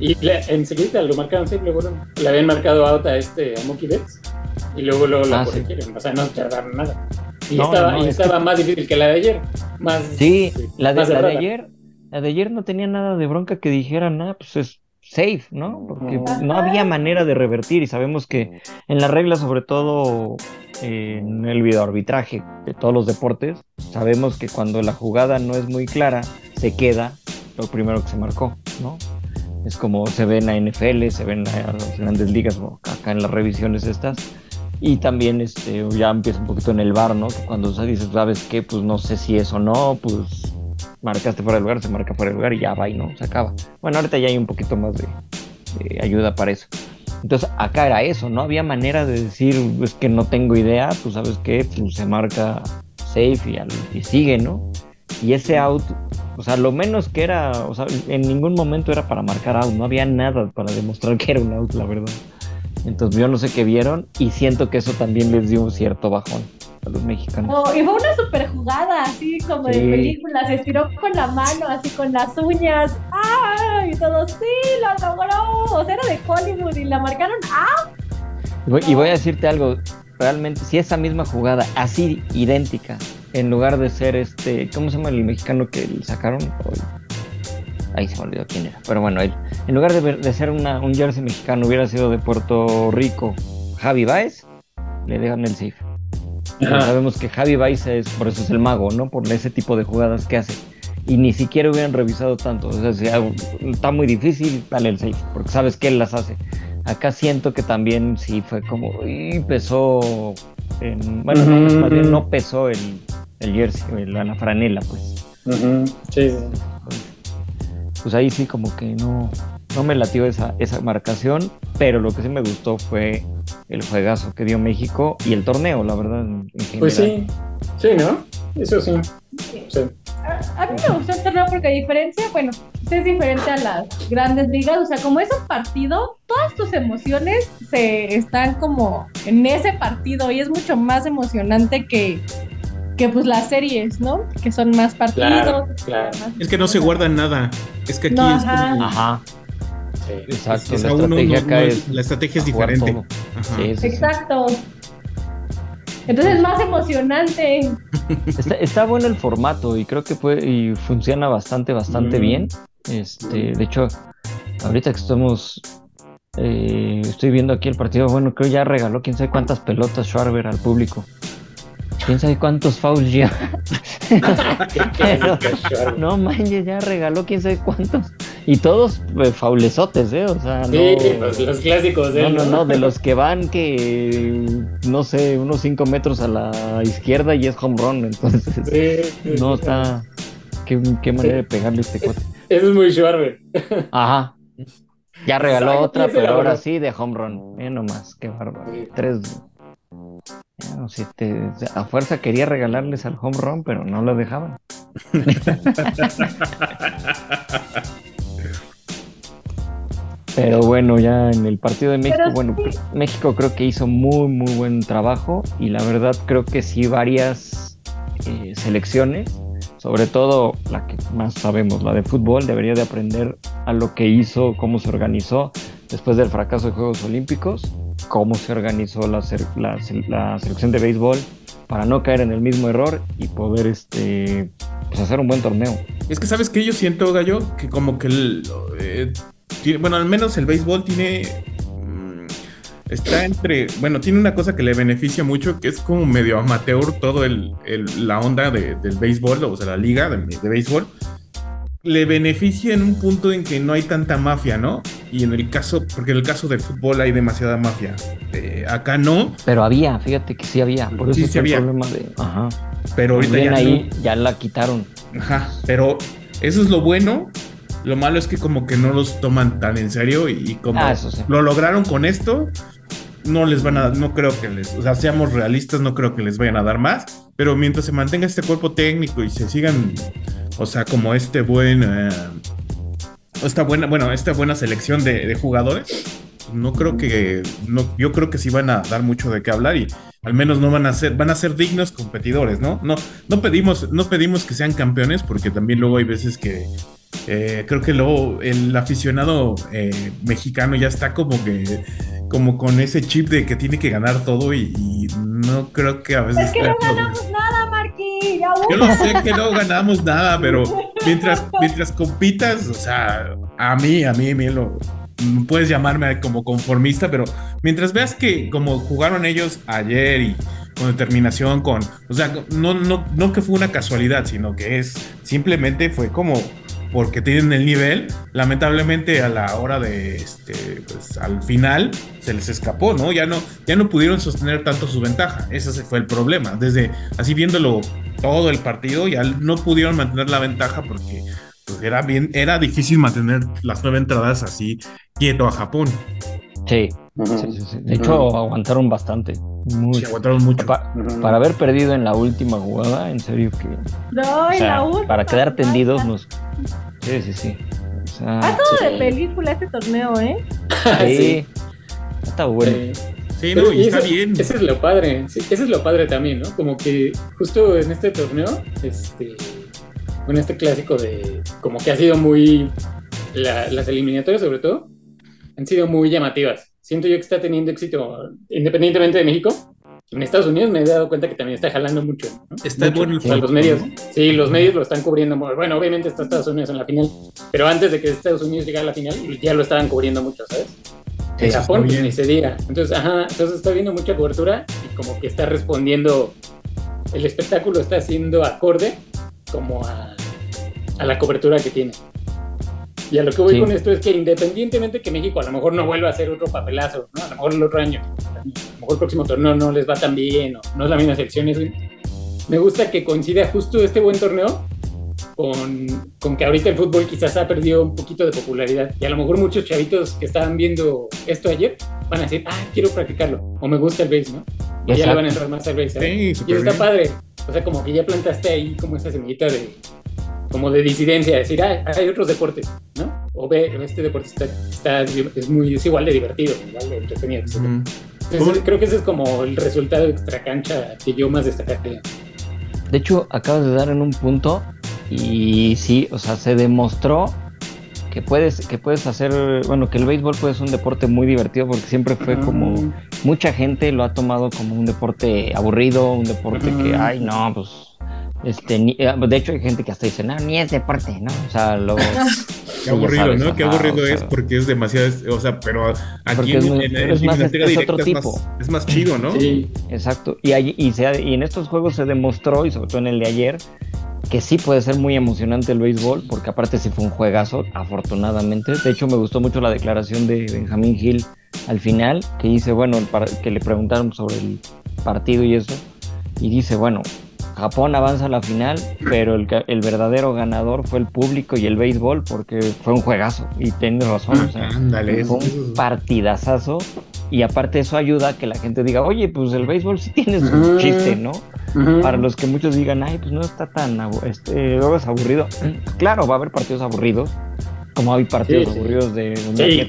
Y le- enseguida lo marcaron luego luego. le habían marcado out a este, a Mookie Betts. Y luego lo, la Ah, sí. corrigieron. O sea, no tardaron nada. Y No, estaba, no, y es estaba más difícil que la de ayer. Más, Sí, la de, más la de ayer. La de ayer no tenía nada de bronca que dijeran, nada, pues es safe, ¿no? Porque no había manera de revertir y sabemos que en las reglas, sobre todo eh, en el videoarbitraje de todos los deportes, sabemos que cuando la jugada no es muy clara, se queda lo primero que se marcó, ¿no? Es como se ve en la NFL, se ve en la- las grandes ligas, acá en las revisiones estas. Y también este, ya empieza un poquito en el bar, ¿no? Cuando o sea, dices, ¿sabes qué? Pues no sé si es o no, pues marcaste fuera del lugar, se marca fuera del lugar y ya va y no, se acaba. Bueno, ahorita ya hay un poquito más de, de ayuda para eso. Entonces acá era eso, no había manera de decir, es que no tengo idea, pues sabes qué, pues se marca safe y, y sigue, ¿no? Y ese out, o sea, lo menos que era, o sea, en ningún momento era para marcar out, no había nada para demostrar que era un out, la verdad. Entonces yo no sé qué vieron y siento que eso también les dio un cierto bajón a los mexicanos. Oh, y fue una super jugada, así como Sí. de película, se estiró con la mano, así con las uñas, ¡ah! Y todo, sí, lo logró, o sea, era de Hollywood y la marcaron, ¡ah! Y voy, y voy a decirte algo, realmente, si esa misma jugada, así idéntica, en lugar de ser este, ¿cómo se llama el mexicano que le sacaron? Ay, Ahí se me olvidó quién era. Pero bueno, él, en lugar de, ser una- un jersey mexicano, hubiera sido de Puerto Rico, Javi Baez, le dejan el safe. Pero sabemos que Javi Baez es, por eso es el mago, ¿no? Por ese tipo de jugadas que hace. Y ni siquiera hubieran revisado tanto. O sea, si algo- está muy difícil, dale el safe, porque sabes que él las hace. Acá siento que también sí fue como, y pesó, en- bueno, no, pues, más bien no pesó el, el jersey, la, la franela, pues. Ujú. Sí, sí. Pues ahí sí como que no, no me latió esa, esa marcación, pero lo que sí me gustó fue el juegazo que dio México y el torneo, la verdad, en, en general. Pues sí. Sí, ¿no? Eso sí. Sí. a mí me gustó el torneo porque a diferencia, bueno, es diferente a las grandes ligas, o sea, como es un partido, todas tus emociones se están como en ese partido y es mucho más emocionante que, que pues las series, ¿no? Que son más partidos. Claro, claro. más- Es que no se guarda nada. Es que aquí No, es ajá. como- Ajá, Sí. exacto. es la uno estrategia no- acá no es, la estrategia es diferente. todo. Ajá. Sí, sí, sí. Exacto. Entonces es más emocionante. Está, está bueno el formato y creo que fue y funciona bastante, bastante Mm. bien. Este, de hecho, ahorita que estamos, eh, estoy viendo aquí el partido, bueno, creo ya regaló quién sabe cuántas pelotas Schwarber al público. Quién sabe cuántos fouls Schwarber. No manches, ya regaló quién sabe cuántos. Y todos eh, faulesotes, ¿eh? O sea, no. Sí, pues los clásicos de No, él, no, no, de los que van que, no sé, unos 5 metros a la izquierda y es home run, entonces Sí, sí, no está... Qué, qué manera de pegarle este cuate. Eso es muy Schwarber. Ajá. Ya regaló otra, pero ahora sí de home run. Mira nomás, qué bárbaro. Tres... Te- a fuerza quería regalarles al home run, pero no lo dejaban. Pero bueno, ya en el partido de México, Pero bueno, sí. México creo que hizo muy, muy buen trabajo y la verdad creo que sí varias eh, selecciones, sobre todo la que más sabemos, la de fútbol, debería de aprender a lo que hizo, cómo se organizó después del fracaso de Juegos Olímpicos, cómo se organizó la, selección de béisbol para no caer en el mismo error y poder este, pues hacer un buen torneo. Es que sabes que yo siento, Gallo, que como que el, eh, bueno, al menos el béisbol tiene mm, está entre, bueno, tiene una cosa que le beneficia mucho, que es como medio amateur todo la onda de- del béisbol, o sea, la liga de béisbol. Le beneficia en un punto en que no hay tanta mafia, ¿no? Y en el caso, porque en el caso del fútbol hay demasiada mafia. Eh, acá no, Pero había, fíjate que sí había, por eso Sí, sí el había. problema de... Ajá. pero ahorita ya ahí no. ya la quitaron. Ajá, pero eso es lo bueno. Lo malo es que como que no los toman tan en serio y, y como Ah, sí. lo lograron con esto, no les van a, no creo que les, o sea, seamos realistas, no creo que les vayan a dar más, pero mientras se mantenga este cuerpo técnico y se sigan, o sea, como este buen, eh, esta buena, bueno, esta buena selección de, de jugadores, no creo que, no, yo creo que sí van a dar mucho de qué hablar y al menos no van a ser, van a ser dignos competidores, ¿no? No, no pedimos, no pedimos que sean campeones porque también luego hay veces que eh, creo que luego el aficionado eh, mexicano ya está como que como con ese chip de que tiene que ganar todo y, y no creo que a veces Es que no ganamos nada, Yo lo sé que no ganamos nada, pero mientras, mientras compitas, o sea, a mí, a mí, a mí lo puedes llamarme como conformista, pero mientras veas que como jugaron ellos ayer y con determinación, con, o sea, no, no, no que fue una casualidad, sino que es simplemente fue como porque tienen el nivel, lamentablemente a la hora de este, pues al final se les escapó, ¿no? Ya no, ya no pudieron sostener tanto su ventaja. Ese se fue el problema. Desde así viéndolo todo el partido, ya no pudieron mantener la ventaja porque pues, era bien, era difícil mantener las nueve entradas así quieto a Japón. Sí, sí, sí, sí. De hecho, aguantaron bastante. Muy- Se aguantaron mucho. Pa- para haber perdido en la última jugada, en serio que. No, o sea, la última para quedar tendidos nos. Sí, sí, sí. O sea, Ha todo Sí. de película este torneo, ¿eh? sí. Está bueno. Sí. Sí, no, y está eso- bien. Ese es lo padre, sí, ese es lo padre también, ¿no? Como que justo en este torneo, este, bueno, este clásico de, como que ha sido muy, la- las eliminatorias sobre todo, han sido muy llamativas. Siento yo que está teniendo éxito, independientemente de México. En Estados Unidos me he dado cuenta que también está jalando mucho. ¿no? Está Mucho. bueno el O sea, los medios. Sí, los medios lo están cubriendo. Bueno, obviamente está Estados Unidos en la final, pero antes de que Estados Unidos llegara a la final, ya lo estaban cubriendo mucho, ¿sabes? En Japón, ni se diga. Entonces, ajá, entonces está viendo mucha cobertura y como que está respondiendo, el espectáculo está siendo acorde como a, a la cobertura que tiene. Y a lo que voy Sí. con esto es que independientemente que México a lo mejor no vuelva a hacer otro papelazo, ¿no? a lo mejor el otro año, a lo mejor el próximo torneo no les va tan bien o no es la misma selección, eso, me gusta que coincida justo este buen torneo con, con que ahorita el fútbol quizás ha perdido un poquito de popularidad y a lo mejor muchos chavitos que estaban viendo esto ayer van a decir, ah, quiero practicarlo o me gusta el base, ¿no? Y ya le Exacto. van a entrar más al base. ¿sabes? Sí, y eso está bien. padre. O sea, como que ya plantaste ahí como esa semillita de, como de disidencia, decir, "Ay, hay otros deportes, ¿no? O ve, este deporte está, está- es, muy, es igual de divertido, igual de entretenido. etc. Ujú. Entonces, creo que ese es como el resultado extra cancha que yo más destacaría. De hecho, acabas de dar en un punto y sí, o sea, se demostró que puedes, que puedes hacer, bueno, que el béisbol puede ser un deporte muy divertido porque siempre fue como mucha gente lo ha tomado como un deporte aburrido, un deporte que, Ujú. ay, no, pues, este, ni- eh, de hecho hay gente que hasta dice, no, ni es deporte, ¿no? O sea, lo... Qué aburrido, ¿no? Qué aburrido o sea, es porque es demasiado, o sea, pero aquí Porque en, es muy- en- en es más- eliminatoria es otro directa es más, tipo. es más chido, ¿no? Sí, Exacto. Y, ahí- y, se ha- y en estos juegos se demostró, y sobre todo en el de ayer, que sí puede ser muy emocionante el béisbol, porque aparte sí fue un juegazo, afortunadamente. De hecho, me gustó mucho la declaración de Benjamín Gil al final, que dice, bueno, el par- que le preguntaron sobre el partido y eso, y dice, bueno, Japón avanza a la final, pero el, verdadero ganador fue el público y el béisbol, porque fue un juegazo, y tiene razón. o sea, Ándale, fue un partidazazo y aparte eso ayuda a que la gente diga, oye, pues el béisbol sí tiene su chiste, ¿no? Para los que muchos digan, ay, pues no está tan, este, luego es aburrido. Claro, va a haber partidos aburridos, como hay partidos Sí, aburridos de,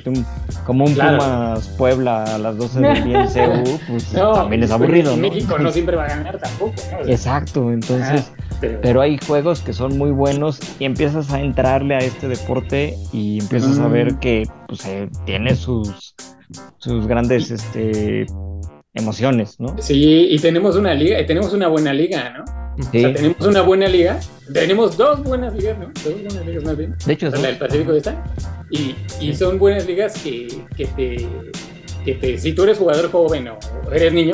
un- como un Claro. Pumas Puebla a las 12 del día en CU, pues No, también es aburrido, ¿no? México no siempre va a ganar tampoco, ¿no? Exacto, entonces... ah, pero- Pero hay juegos que son muy buenos y empiezas a entrarle a este deporte y empiezas a Mm. ver que pues, eh, tiene sus, sus grandes este, emociones, ¿no? Sí, y tenemos una liga, y tenemos una buena liga, ¿no? Sí. O sea, tenemos una buena liga, tenemos dos buenas ligas, ¿no? Dos buenas ligas más bien. De hecho, la del Pacífico de esta. Y, y son buenas ligas que, que, te, que te, si tú eres jugador joven o eres niño,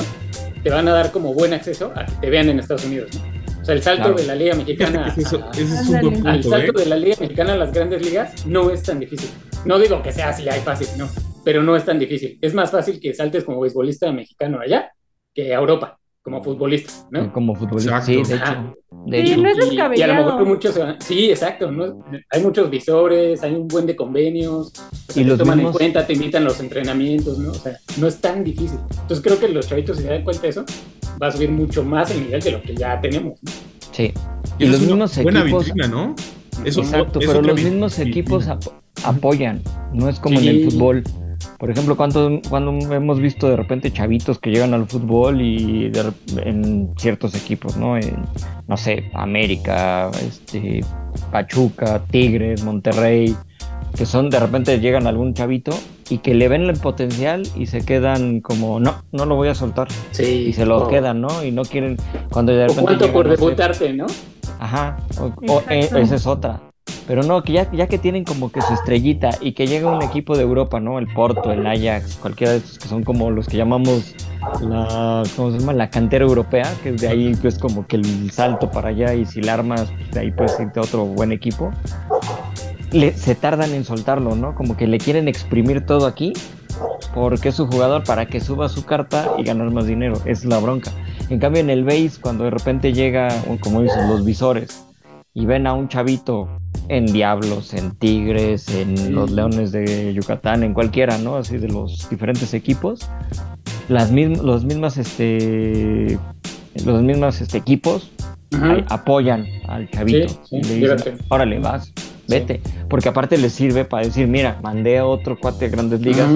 te van a dar como buen acceso a que te vean en Estados Unidos, ¿no? O sea, el salto Claro. de la Liga Mexicana que ese, a- es un buen al punto, ¿eh? salto de la Liga Mexicana a las grandes ligas no es tan difícil. No digo que sea así, hay fácil, no, pero no es tan difícil. Es más fácil que saltes como beisbolista mexicano allá que a Europa como futbolista, ¿no? como futbolista. Exacto. Sí, de hecho. De Sí, hecho. no es Y, y a lo descabellado. mejor muchos van- Sí, exacto. ¿no? Hay muchos visores, hay un buen de convenios. o sea, Y te los toman mismos- en cuenta, te invitan los entrenamientos, ¿no? O sea, no es tan difícil. Entonces creo que los chavitos, si se dan cuenta de eso, va a subir mucho más el nivel de lo que ya tenemos. ¿no? Sí. Y los mismos buena equipos. vitrina, ¿no? Eso- Exacto, es pero los mismos equipos ap- apoyan, no es como en el fútbol. Por ejemplo, cuando, cuando hemos visto de repente chavitos que llegan al fútbol y de en ciertos equipos, ¿no? En, no sé, América, este, Pachuca, Tigres, Monterrey, que son de repente llegan algún chavito y que le ven el potencial y se quedan como, no, no lo voy a soltar. Sí. Y se lo O- quedan, ¿no? Y no quieren, cuando de o repente... cuánto llegan, por no sé, ¿no? Ajá, o- o, eh, esa es otra. Pero no, que ya, que tienen como que su estrellita y que llega un equipo de Europa, ¿no? El Porto, el Ajax, cualquiera de estos que son como los que llamamos la, ¿cómo se llama? La cantera europea, que de ahí pues como que el salto para allá y si la armas, pues, de ahí puedes irte otro buen equipo. Le- se tardan en soltarlo, ¿no? Como que le quieren exprimir todo aquí porque es su jugador para que suba su carta y ganar más dinero. Es la bronca. En cambio, en el base, cuando de repente llega, como dicen, los visores y ven a un chavito en Diablos, en Tigres, en los Leones de Yucatán, en cualquiera, ¿no? Así de los diferentes equipos, las mismas, los mismas, este, los mismos este, equipos apoyan al chavito. Sí, sí, y le dicen, órale, vas, vete. Porque aparte les sirve para decir, mira, mandé a otro cuate a grandes ligas,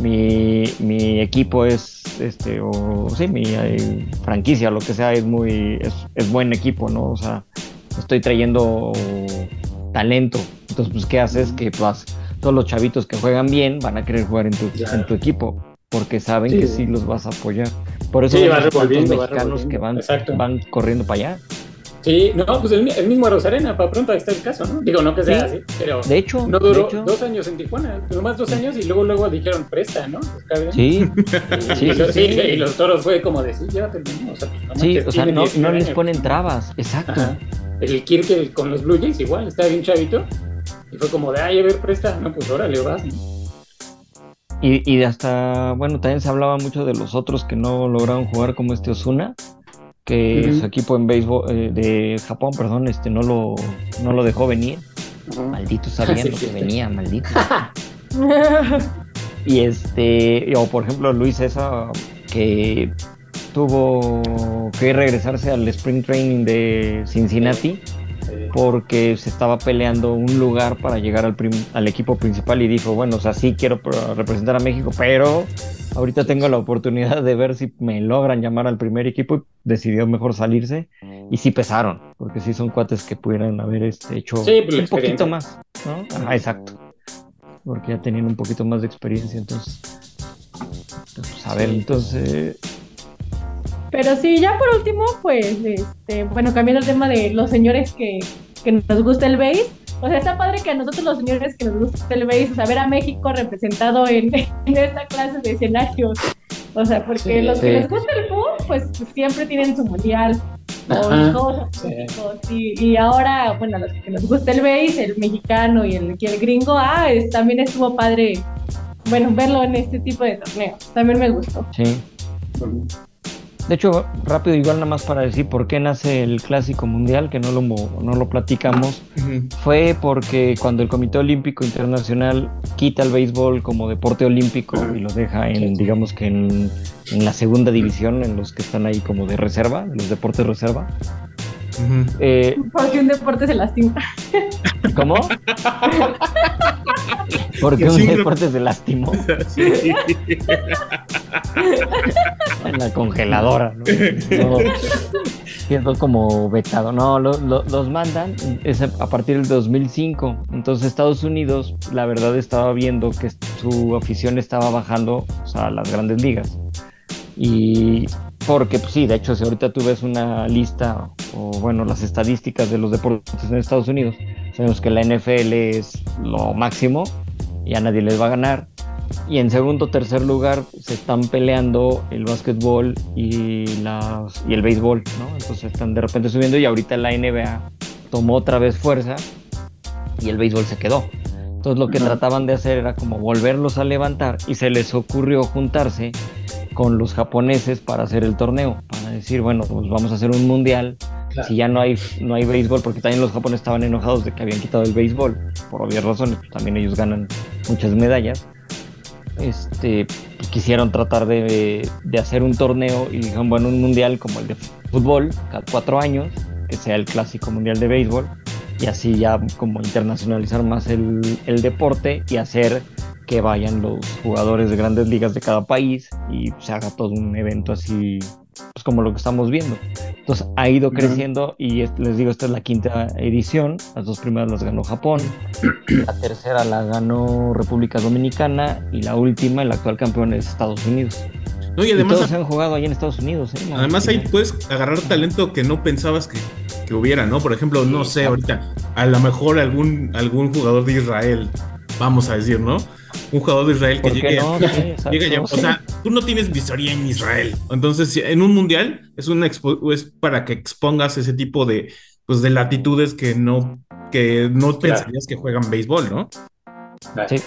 mi, mi equipo es, este, o sí, mi eh, franquicia, lo que sea, es muy, es, es buen equipo, ¿no? O sea, estoy trayendo talento. Entonces, pues, ¿qué haces? Que pues, todos los chavitos que juegan bien van a querer jugar en tu, en tu equipo, porque saben Sí, que sí. los vas a apoyar. Por eso Sí, va mexicanos que van, Exacto. van corriendo para allá. Sí, no, pues el, el mismo Rosarena, para pronto ahí está el caso, ¿no? Digo, no que sea Sí. así, pero De hecho, no duró hecho, dos años en Tijuana, nomás dos años y luego luego dijeron presta, ¿no? Sí, Y, sí, y lo- sí, sí, sí. y los toros fue como de, sí, llévatelo, ¿no? O sea, no sí, o sea, no, 19 no les ponen trabas, exacto. Ajá. El Kirk con los Blue Jays igual, estaba bien chavito. Y fue como de, ay, a ver, presta. No, pues órale, vas. ¿no? Y, y de hasta, bueno, también se hablaba mucho de los otros que no lograron jugar como este Osuna, que su equipo en béisbol eh, de Japón, perdón, este no lo, no lo dejó venir. Malditos sabían Sí, lo sí, que sí. venía, malditos. Y este, o por ejemplo Luis César, que tuvo que regresarse al Spring Training de Cincinnati porque se estaba peleando un lugar para llegar al, al equipo principal y dijo, bueno, o sea, sí quiero representar a México, pero ahorita tengo la oportunidad de ver si me logran llamar al primer equipo y decidió mejor salirse y sí pesaron, porque sí son cuates que pudieran haber este, hecho Sí, pues, un poquito más, ¿no? Ajá, exacto. Porque ya tenían un poquito más de experiencia, entonces, pues, a ver, entonces, Pero sí, ya por último, pues, este, bueno, cambiando el tema de los señores que, que nos gusta el base, o sea, está padre que a nosotros los señores que nos gusta el base, o sea, ver a México representado en, en esta clase de escenarios, o sea, porque Sí. los que Sí. les gusta el boom, pues, siempre tienen su mundial, o Ajá. Juegos Sí. Y, y ahora, bueno, a los que nos gusta el base, el mexicano y el, y el gringo, ah, es- también estuvo padre, bueno, verlo en este tipo de torneos, también me gustó. sí. De hecho, rápido, igual nada más para decir por qué nace el Clásico Mundial, que no lo, mo- no lo platicamos, fue porque cuando el Comité Olímpico Internacional quita el béisbol como deporte olímpico y lo deja en, digamos que en, en la segunda división, en los que están ahí como de reserva, los deportes reserva. Eh, Porque un deporte se lastima. ¿Cómo? Porque Que un sí, deporte se lastimó Sí. en la congeladora, ¿no? No, siendo como vetado. No, lo- lo- los mandan es a a partir del 2005. Entonces Estados Unidos, la verdad, estaba viendo que su afición estaba bajando o sea, a las grandes ligas. Y porque, pues sí, de hecho, si ahorita tú ves una lista o, bueno, las estadísticas de los deportes en Estados Unidos, sabemos que la NFL es lo máximo y a nadie les va a ganar. Y en segundo o tercer lugar se están peleando el básquetbol y, las, y el béisbol, ¿no? Entonces están de repente subiendo y ahorita la NBA tomó otra vez fuerza y el béisbol se quedó. Entonces lo que trataban de hacer era como volverlos a levantar y se les ocurrió juntarse con los japoneses para hacer el torneo, para decir, bueno, pues vamos a hacer un mundial Claro. si ya no hay, no hay béisbol, porque también los japoneses estaban enojados de que habían quitado el béisbol, por obvias razones, pues también ellos ganan muchas medallas. Este, pues, quisieron tratar de, de hacer un torneo y dijeron, bueno, un mundial como el de fútbol, cada cuatro años, que sea el clásico mundial de béisbol, y así ya como internacionalizar más el, el deporte y hacer que vayan los jugadores de grandes ligas de cada país y se haga todo un evento así, como lo que estamos viendo. Entonces ha ido creciendo y es- les digo, esta es la quinta edición. Las dos primeras las ganó Japón, la tercera la ganó República Dominicana y la última, el actual campeón es Estados Unidos. No, y Y además, todos se han jugado ahí en Estados Unidos. ¿eh? Además ahí puedes agarrar talento que no pensabas que, que hubiera, ¿no? Por ejemplo, no sé, ahorita, a lo mejor algún, algún jugador de Israel, vamos a decir, ¿no? Un jugador de Israel que ¿Por qué llegue, no? Sí, ya, o sea, tú no tienes visoría en Israel. Entonces, en un mundial es una expo- es para que expongas ese tipo de pues de latitudes que no que no Claro. pensarías que juegan béisbol, ¿no? Sí.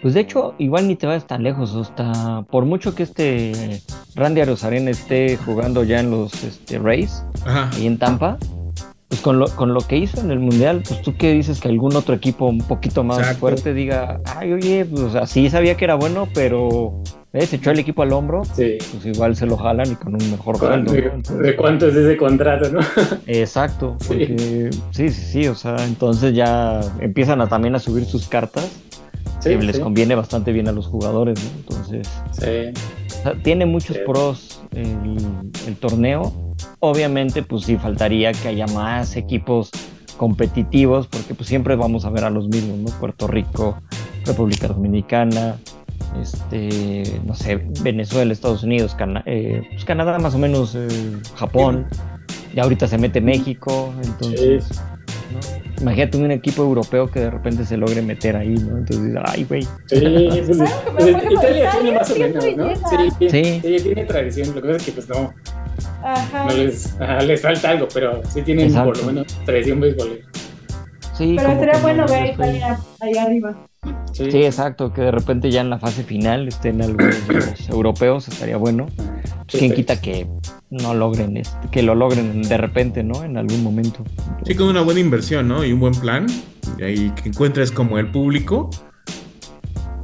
Pues de hecho, igual ni te vas tan lejos. Hasta por mucho que este Randy Arozarena esté jugando ya en los este, Rays, ahí en Tampa, pues con lo, con lo que hizo en el Mundial, pues tú qué dices que algún otro equipo un poquito más Exacto. fuerte diga, ay, oye, pues o sea, sí sabía que era bueno, pero ¿ves? se echó el equipo al hombro, Sí. pues igual se lo jalan y con un mejor sueldo. ¿De, ¿no? Entonces- de cuánto es ese contrato, no? Exacto, Sí. porque sí, sí, sí, o sea, entonces ya empiezan a también a subir sus cartas, Sí, que les sí. conviene bastante bien a los jugadores, ¿no? Entonces, Sí. o sea, tiene muchos pros el, el torneo. Obviamente, pues sí, faltaría que haya más equipos competitivos, porque pues siempre vamos a ver a los mismos, ¿no? Puerto Rico, República Dominicana, este, no sé, Venezuela, Estados Unidos, Cana- eh, pues Canadá más o menos, eh, Japón, y ahorita se mete México, entonces, ¿no? Imagínate un equipo europeo que de repente se logre meter ahí, ¿no? Entonces, ay, güey. Sí, pues, pues, Italia Italia tiene más o menos, ¿no? Sí, Sí. sí, tiene tradición. Lo que pasa es que pues no, Ajá. no les, les falta algo, pero sí tienen por lo menos tradición beisbolera. Sí, Pero sería bueno no- ver Italia ahí arriba. Sí, Sí, exacto, que de repente ya en la fase final estén algunos de los europeos, estaría bueno. Pues, ¿Quién quita que no logren, este, que lo logren de repente, ¿no? En algún momento. Sí, con una buena inversión, ¿no? Y un buen plan. Y ahí que encuentres como el público.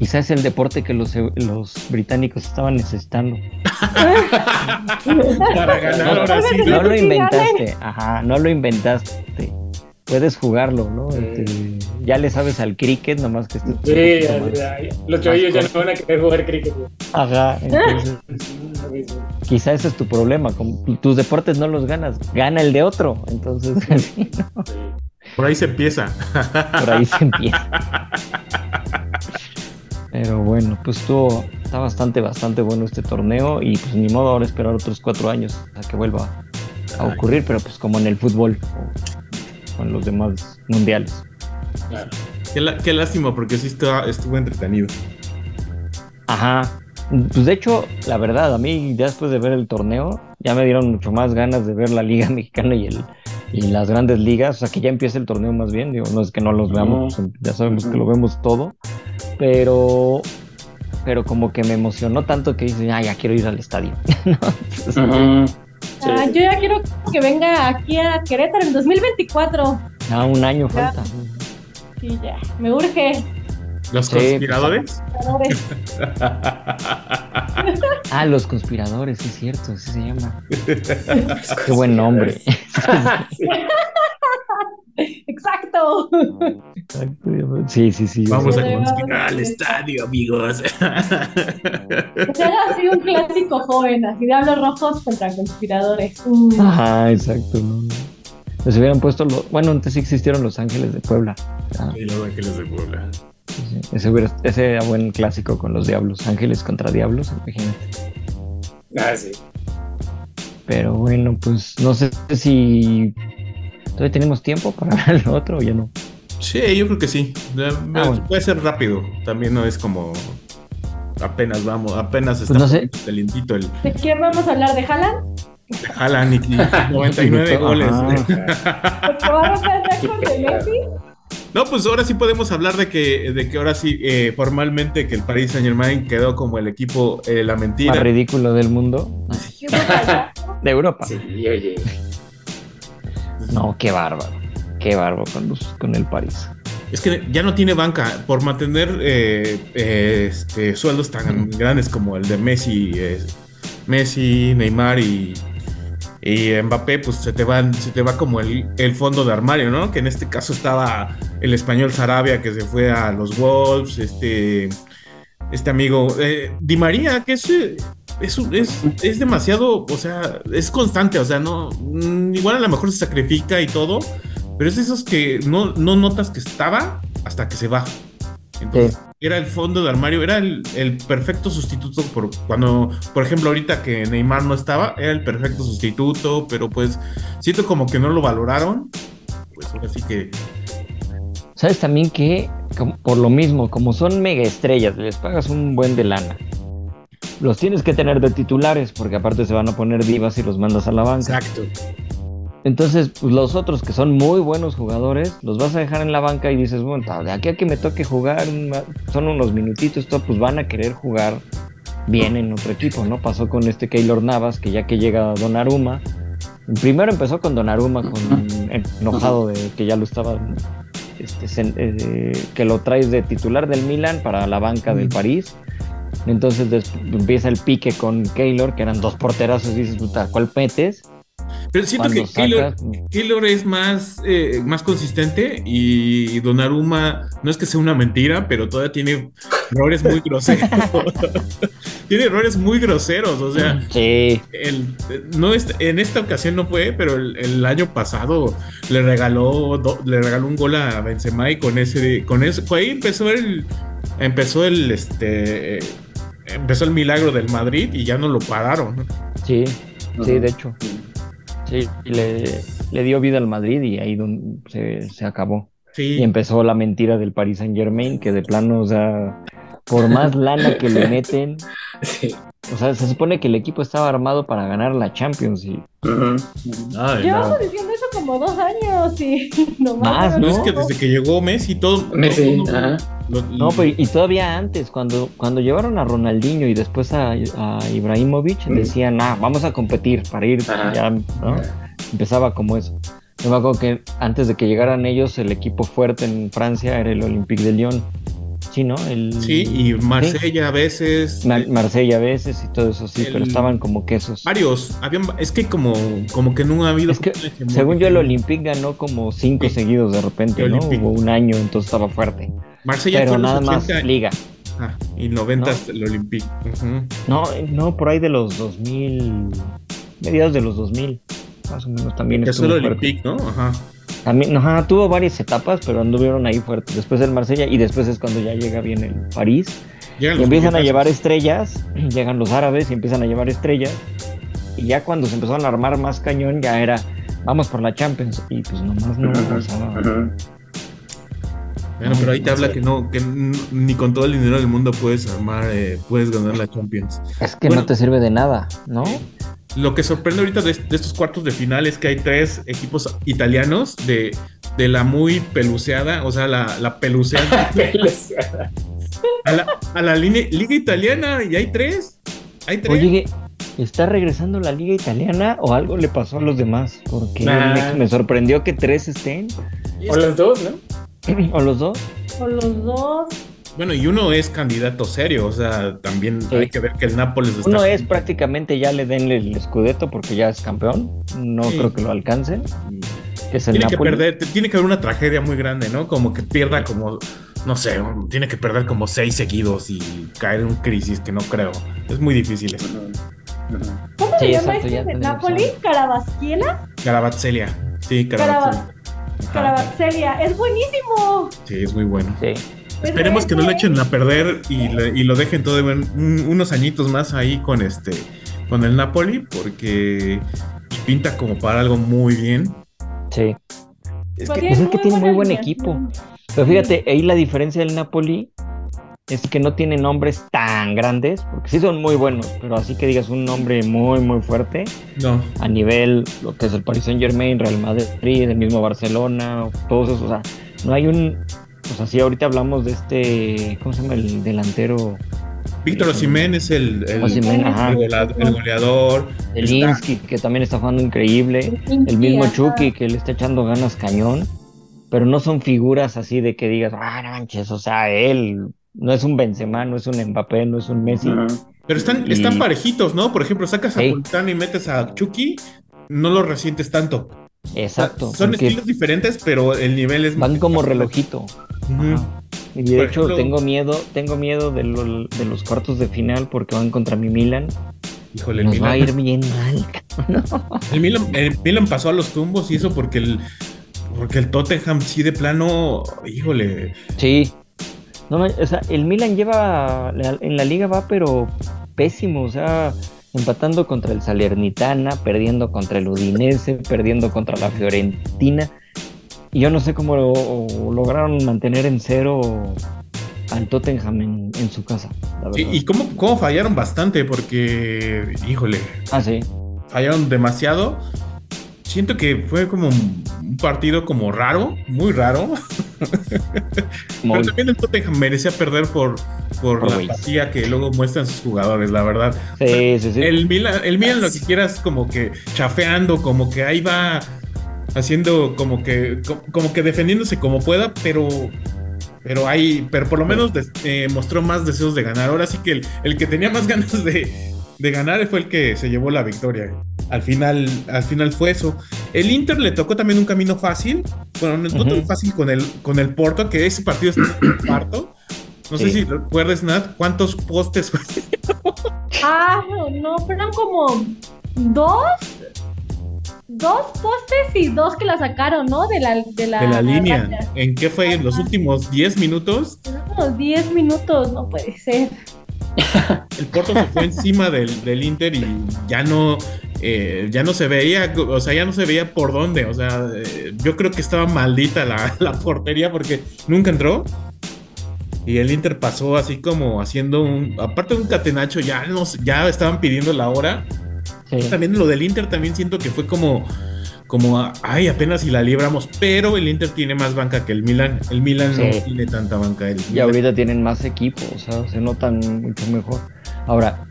Quizás es el deporte que los, los británicos estaban necesitando. Para ganar ahora sí. No lo inventaste, ajá, no lo inventaste. Puedes jugarlo, ¿no? Este, ya le sabes al cricket, nomás que estés Sí, ya, ya, los chavillos ya no van a querer jugar cricket. güey. Ajá, entonces quizá ese es tu problema, como tus deportes no los ganas, gana el de otro, entonces así, ¿no? Sí. Por ahí se empieza. por ahí se empieza. Pero bueno, pues estuvo, está bastante, bastante bueno este torneo y pues ni modo ahora esperar otros cuatro años a que vuelva a ocurrir, pero pues como en el fútbol con los demás mundiales. Claro. Qué, qué lástima, porque sí estuvo, estuvo entretenido. Ajá. Pues de hecho, la verdad, a mí ya después de ver el torneo, ya me dieron mucho más ganas de ver la Liga Mexicana y el y las grandes ligas, o sea que ya empieza el torneo más bien, digo, no es que no los veamos, ya sabemos que lo vemos todo, pero pero como que me emocionó tanto que dice, ah, ya quiero ir al estadio. ¿no? Entonces, Ujú. Sí, Ah, sí. yo ya quiero que venga aquí a Querétaro en 2024. ya un año falta. Sí, ya. Me urge. ¿Los Sí, conspiradores? Ah, los conspiradores, sí es cierto, así se llama. Qué buen nombre. Sí. Exacto. Sí, sí, sí. Vamos a Sí, conspirar al estadio, amigos. Que se haga así un clásico joven, así Diablos Rojos contra conspiradores. Mm. Ajá, exacto. No. Les hubieran puesto los. Bueno, antes sí existieron los Ángeles de Puebla. Ah, Y los ángeles de Puebla. sí, sí. Ese, hubiera- ese era buen clásico con los Diablos. Ángeles contra Diablos, imagínate. Ah, sí. Pero bueno, pues no sé si. ¿Todavía tenemos tiempo para ver lo otro o ya no? Sí, yo creo que sí. Ah, bueno. Puede ser rápido. También no es como apenas vamos, apenas está Pues no sé. calientito el ¿De quién vamos a hablar? ¿De Haaland? Haaland y 99 Ajá. goles. ¿Porque va a récord de Messi? No, pues ahora sí podemos hablar de que, de que ahora sí, eh, formalmente, que el Paris Saint Germain quedó como el equipo eh, la mentira. Más ridículo del mundo. De Europa. Sí, oye. No, qué bárbaro. Qué bárbaro con, los, con el París. Es que ya no tiene banca por mantener eh, eh, este, sueldos tan grandes como el de Messi, eh, Messi, Neymar y, y Mbappé, pues se te van, se te va como el, el fondo de armario, ¿no? Que en este caso estaba el español Sarabia que se fue a los Wolves, este, este amigo Di María, que es, es, es, es demasiado, o sea, es constante, o sea, no, mm, igual a lo mejor se sacrifica y todo, pero es de esos que no, no notas que estaba hasta que se va. Entonces, era el fondo de armario, era el, el perfecto sustituto por cuando, por ejemplo, ahorita que Neymar no estaba, era el perfecto sustituto, pero pues siento como que no lo valoraron. Pues ahora sí que ¿Sabes también que, por lo mismo, como son mega estrellas, les pagas un buen de lana? Los tienes que tener de titulares, porque aparte se van a poner divas y los mandas a la banca. Exacto. Entonces, pues los otros que son muy buenos jugadores, los vas a dejar en la banca y dices, bueno, de aquí a que me toque jugar, son unos minutitos, todo, pues van a querer jugar bien en otro equipo, ¿no? Pasó con este Keylor Navas, que ya que llega Donnarumma, primero empezó con Donnarumma, con enojado de que ya lo estaba, este, sen- eh, que lo traes de titular del Milan para la banca del París. Entonces empieza el pique con Keylor, que eran dos porterazos, y dices, puta, ¿cuál metes? Pero siento que Keylor, sacas- Keylor es más, eh, más consistente y Donnarumma no es que sea una mentira, pero todavía tiene errores muy groseros. tiene errores muy groseros, o sea, Sí, el, no es, en esta ocasión no fue, pero el, el año pasado le regaló do- le regaló un gol a Benzema y con ese con eso ahí empezó el empezó el este empezó el milagro del Madrid y ya no lo pararon. sí, sí, de hecho. Sí, y le, le dio vida al Madrid y ahí donde se, se acabó. Sí. Y empezó la mentira del Paris Saint Germain, que de plano, o sea, por más lana que le meten, Sí. o sea, se supone que el equipo estaba armado para ganar la Champions y Ujú. Ay, Llevamos no. diciendo eso como dos años y nomás Más, no No, es que desde que llegó Messi todo Messi, todo- ajá. lo- No, pero y todavía antes, cuando, cuando llevaron a Ronaldinho y después a, a Ibrahimovic, Mm. decían, ah, vamos a competir para ir ya, ¿no? Empezaba como eso. Yo me acuerdo que antes de que llegaran ellos, el equipo fuerte en Francia era el Olympique de Lyon. Sí, ¿no? El, Sí, y Marsella a veces. Mar- Marsella a veces y todo eso, sí, El- pero estaban como que esos. Varios. Habían, es que como, como que no ha habido. Es que, según yo, el Olympique ganó como cinco Sí. seguidos de repente, El ¿no? Olympique. Hubo un año, entonces estaba fuerte. Marsella Pero nada más 80 liga. ajá, y 90 el Olympique. No, no, por ahí de los 2000, mediados de los 2000, más o menos también solo el. Olympique, ¿no? Ajá. También, ajá, tuvo varias etapas, pero anduvieron ahí fuerte. Después el Marsella y después es cuando ya llega bien el París. Llegan Y empiezan a llevar estrellas, llegan los árabes y empiezan a llevar estrellas. Y ya cuando se empezaron a armar más cañón, ya era, vamos por la Champions. Y pues nomás no, sea, Bueno, pero ahí te habla que no, que ni con todo el dinero del mundo puedes armar, eh, puedes ganar la Champions. es que Bueno. no te sirve de nada, ¿no? Lo que sorprende ahorita de, de estos cuartos de final es que hay tres equipos italianos de, de la muy peluceada, o sea, la, la peluceada a la, a la line- liga italiana y hay tres. Hay tres. Oye, ¿está regresando la liga italiana o algo le pasó a los demás? Porque Nah. me, me sorprendió que tres estén, O los dos, ¿no? o los dos. O los dos. Bueno, y uno es candidato serio, o sea, también Sí. hay que ver que el Nápoles está. Uno es prácticamente ya le den el escudeto porque ya es campeón. No Sí. creo que lo alcancen. que Es el Tiene que perder, tiene que haber una tragedia muy grande, ¿no? Como que pierda como, no sé, tiene que perder como seis seguidos y caer en un crisis que no creo. Es muy difícil eso. ¿Cómo Sí, se llama este de algo. ¿Carabasquiela? Carabatzelia. Sí, Carabatzelia. Ajá. Carabacelia. Es buenísimo. Sí, es muy bueno. Sí. Esperemos que no lo echen a perder y, le- y lo dejen todo un- unos añitos más ahí con este con el Napoli porque pinta como para algo muy bien. Sí. Es Pues que Pues es que tiene muy buen equipo. Pero fíjate, ahí la diferencia del Napoli es que no tiene nombres tan grandes, porque sí son muy buenos, pero así que digas un nombre muy, muy fuerte no. a nivel lo que es el Paris Saint Germain, Real Madrid, el mismo Barcelona, todos esos. O sea, no hay un. O sea, sí, ahorita hablamos de este. ¿Cómo se llama? El delantero. Víctor Osimhen es el, el, goleador. El Está- Insky, que también está jugando increíble. El mismo. Chucky, que le está echando ganas cañón. Pero no son figuras así de que digas, ah, no manches, o sea, él no es un Benzema, no es un Mbappé, no es un Messi. Pero están, Y- están parejitos, ¿no? Por ejemplo, sacas a. Politano y metes a Chucky, no lo resientes tanto. Exacto. Son estilos diferentes, pero el nivel es van como relojito. Ajá. Y de Por hecho ejemplo- tengo miedo, tengo miedo de, lo- de los cuartos de final porque van contra mi Milan. Híjole, el Nos va a Milan, ir bien mal. el Milan, el Milan pasó a los tumbos y eso porque el, porque el Tottenham sí de plano, híjole, Sí. No, o sea, el Milan lleva en la liga va pero pésimo, o sea, empatando contra el Salernitana, perdiendo contra el Udinese, perdiendo contra la Fiorentina. Y yo no sé cómo lo- lograron mantener en cero al Tottenham en, en su casa. la Sí, verdad. y cómo, cómo fallaron bastante porque, híjole, Ah, sí. fallaron demasiado. Siento que fue como un partido como raro, muy raro. Pero también el Tottenham merecía perder por, por Por la apatía que luego muestran sus jugadores, la verdad. sí, sí, sí. El Milan, el Milan lo que quieras como que chafeando, como que ahí va haciendo como que co- como que defendiéndose como pueda, pero pero hay pero por lo menos des- eh, mostró más deseos de ganar. Ahora sí que el, el que tenía más ganas de, de ganar fue el que se llevó la victoria. Al final al final fue eso. El Inter le tocó también un camino fácil, bueno, no, no tan Ujú. fácil con el con el Porto, que ese partido está en el parto. No sé si recuerdas, Nat, cuántos postes fue Ah, no, no, pero eran como dos. Dos postes y dos que la sacaron, ¿no? De la, de la, de la línea. ¿En qué fue? ¿En los últimos 10 minutos? Eran como 10 minutos, no puede ser. El Porto se fue encima del, del Inter y ya no, eh, ya no se veía, o sea, ya no se veía por dónde. O sea, eh, yo creo que estaba maldita la, la portería porque nunca entró. Y el Inter pasó así como haciendo un, aparte de un catenacho, ya nos, ya estaban pidiendo la hora. Sí. También lo del Inter también siento que fue como, como, ay, apenas si la libramos, pero el Inter tiene más banca que el Milan. El Milan Sí. no tiene tanta banca. El Y ahorita tienen más equipo, o sea, se notan mucho mejor. Ahora,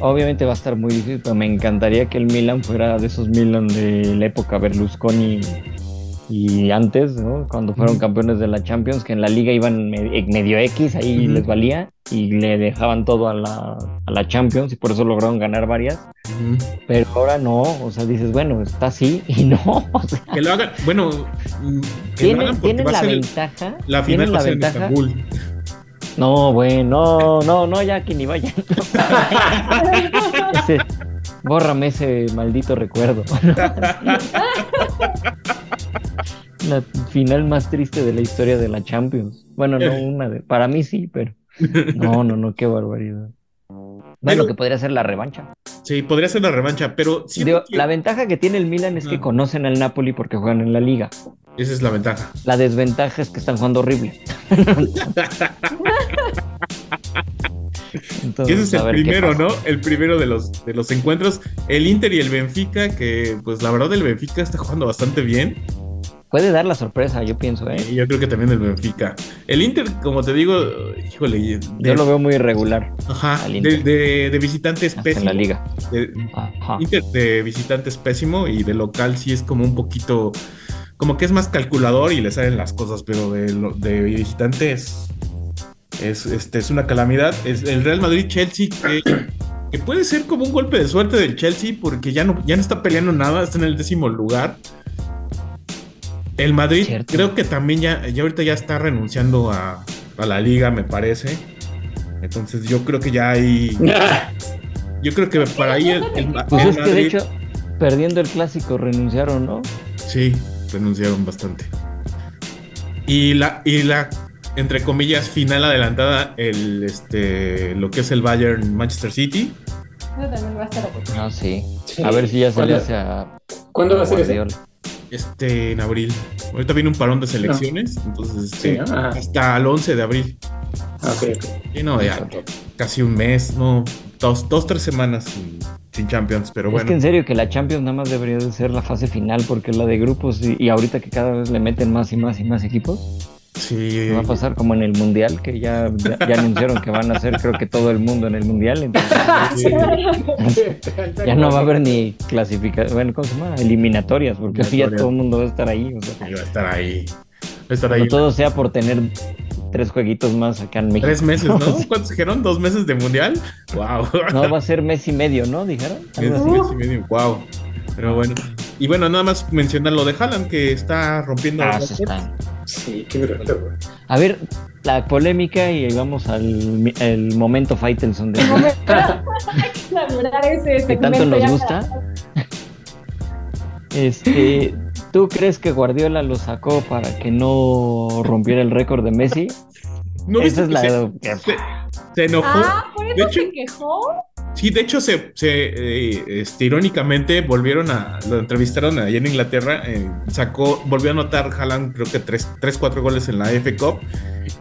obviamente va a estar muy difícil, pero me encantaría que el Milan fuera de esos Milan de la época Berlusconi y antes, ¿no? Cuando fueron campeones de la Champions, que en la liga iban me- medio X, ahí les valía y le dejaban todo a la, a la Champions y por eso lograron ganar varias. Pero ahora no, o sea, dices, bueno, está así y no. O sea, Que lo hagan, bueno, mm, que lo hagan porque tienen va a la el- ventaja. la final va la a ser en ventaja. Estambul. No, bueno, no, no, no, ya que ni vayan. Ese- bórrame ese maldito recuerdo. La final más triste de la historia de la Champions. Bueno, no una de. Para mí sí, pero. No, no, no, qué barbaridad. Bueno, que podría ser la revancha. Sí, podría ser la revancha, pero siento Digo, que la ventaja que tiene el Milan es que conocen al Napoli porque juegan en la liga. esa es la ventaja. La desventaja es que están jugando horrible. Entonces, ese es el primero. ¿no? El primero de los, de los encuentros. El Inter y el Benfica, que pues la verdad el Benfica está jugando bastante bien. Puede dar la sorpresa, yo pienso, ¿eh? Yo creo que también el Benfica. El Inter, como te digo, híjole, de, Yo lo veo muy irregular ajá, de, de, de visitante es hasta en pésimo. la liga. De- Ajá. Inter de visitante es pésimo y de local sí es como un poquito, como que es más calculador y le salen las cosas, pero de, de visitante es, es, este, es una calamidad. Es el Real Madrid-Chelsea que, que puede ser como un golpe de suerte del Chelsea porque ya no, ya no está peleando nada, está en el décimo lugar. El Madrid Cierto. creo que también ya, ya ahorita ya está renunciando a, a la liga, me parece. Entonces yo creo que ya hay... Yo creo que para ahí el, el- Pues el es que de hecho, perdiendo el clásico, renunciaron, ¿no? Sí, renunciaron bastante. Y la, y la, entre comillas, final adelantada, el este lo que es el Bayern Manchester City. Eso también va a estar. Ah, sí. Sí. A ver si ya se le ¿Cuándo- hace a ¿Cuándo va a ser ese? Este en abril. Ahorita viene un parón de selecciones, entonces Sí, este, hasta el 11 de abril. Ah, ok, ok. Y no, ya casi un mes, no, dos, dos tres semanas sin, sin Champions, pero Es bueno. que en serio que la Champions nada más debería de ser la fase final porque la de grupos y, y ahorita que cada vez le meten más y más y más equipos, Sí, va a pasar como en el Mundial que ya, ya, ya anunciaron que van a hacer creo que todo el mundo en el Mundial, entonces ya no va a haber ni clasificación, bueno, ¿cómo se llama? Eliminatorias, porque ya todo el mundo va a estar ahí, o sea, Ahí va a estar ahí. Va a estar ahí. todo sea por tener tres jueguitos más acá en México. Tres meses, ¿no? ¿Cuántos dijeron? ¿Dos meses de mundial? ¡Wow! No, va a ser mes y medio, ¿no? Dijeron. Mes, mes y medio, wow. Pero bueno. Y bueno, nada más mencionar lo de Haaland, que está rompiendo Ah, récords. Sí qué bruto, güey. A ver, la polémica y ahí vamos al el momento Faitelson de Hay que inaugurar ese que tanto nos gusta. Este, ¿tú crees que Guardiola lo sacó para que no rompiera el récord de Messi? ¿No viste Esa es la se, se- se enojó? Ah, por De eso hecho- se quejó. Sí, de hecho, se, se, eh, este, irónicamente volvieron a. Lo entrevistaron allá en Inglaterra. eh, sacó, volvió a anotar Haaland, creo que 3, 4 goles en la F Cup.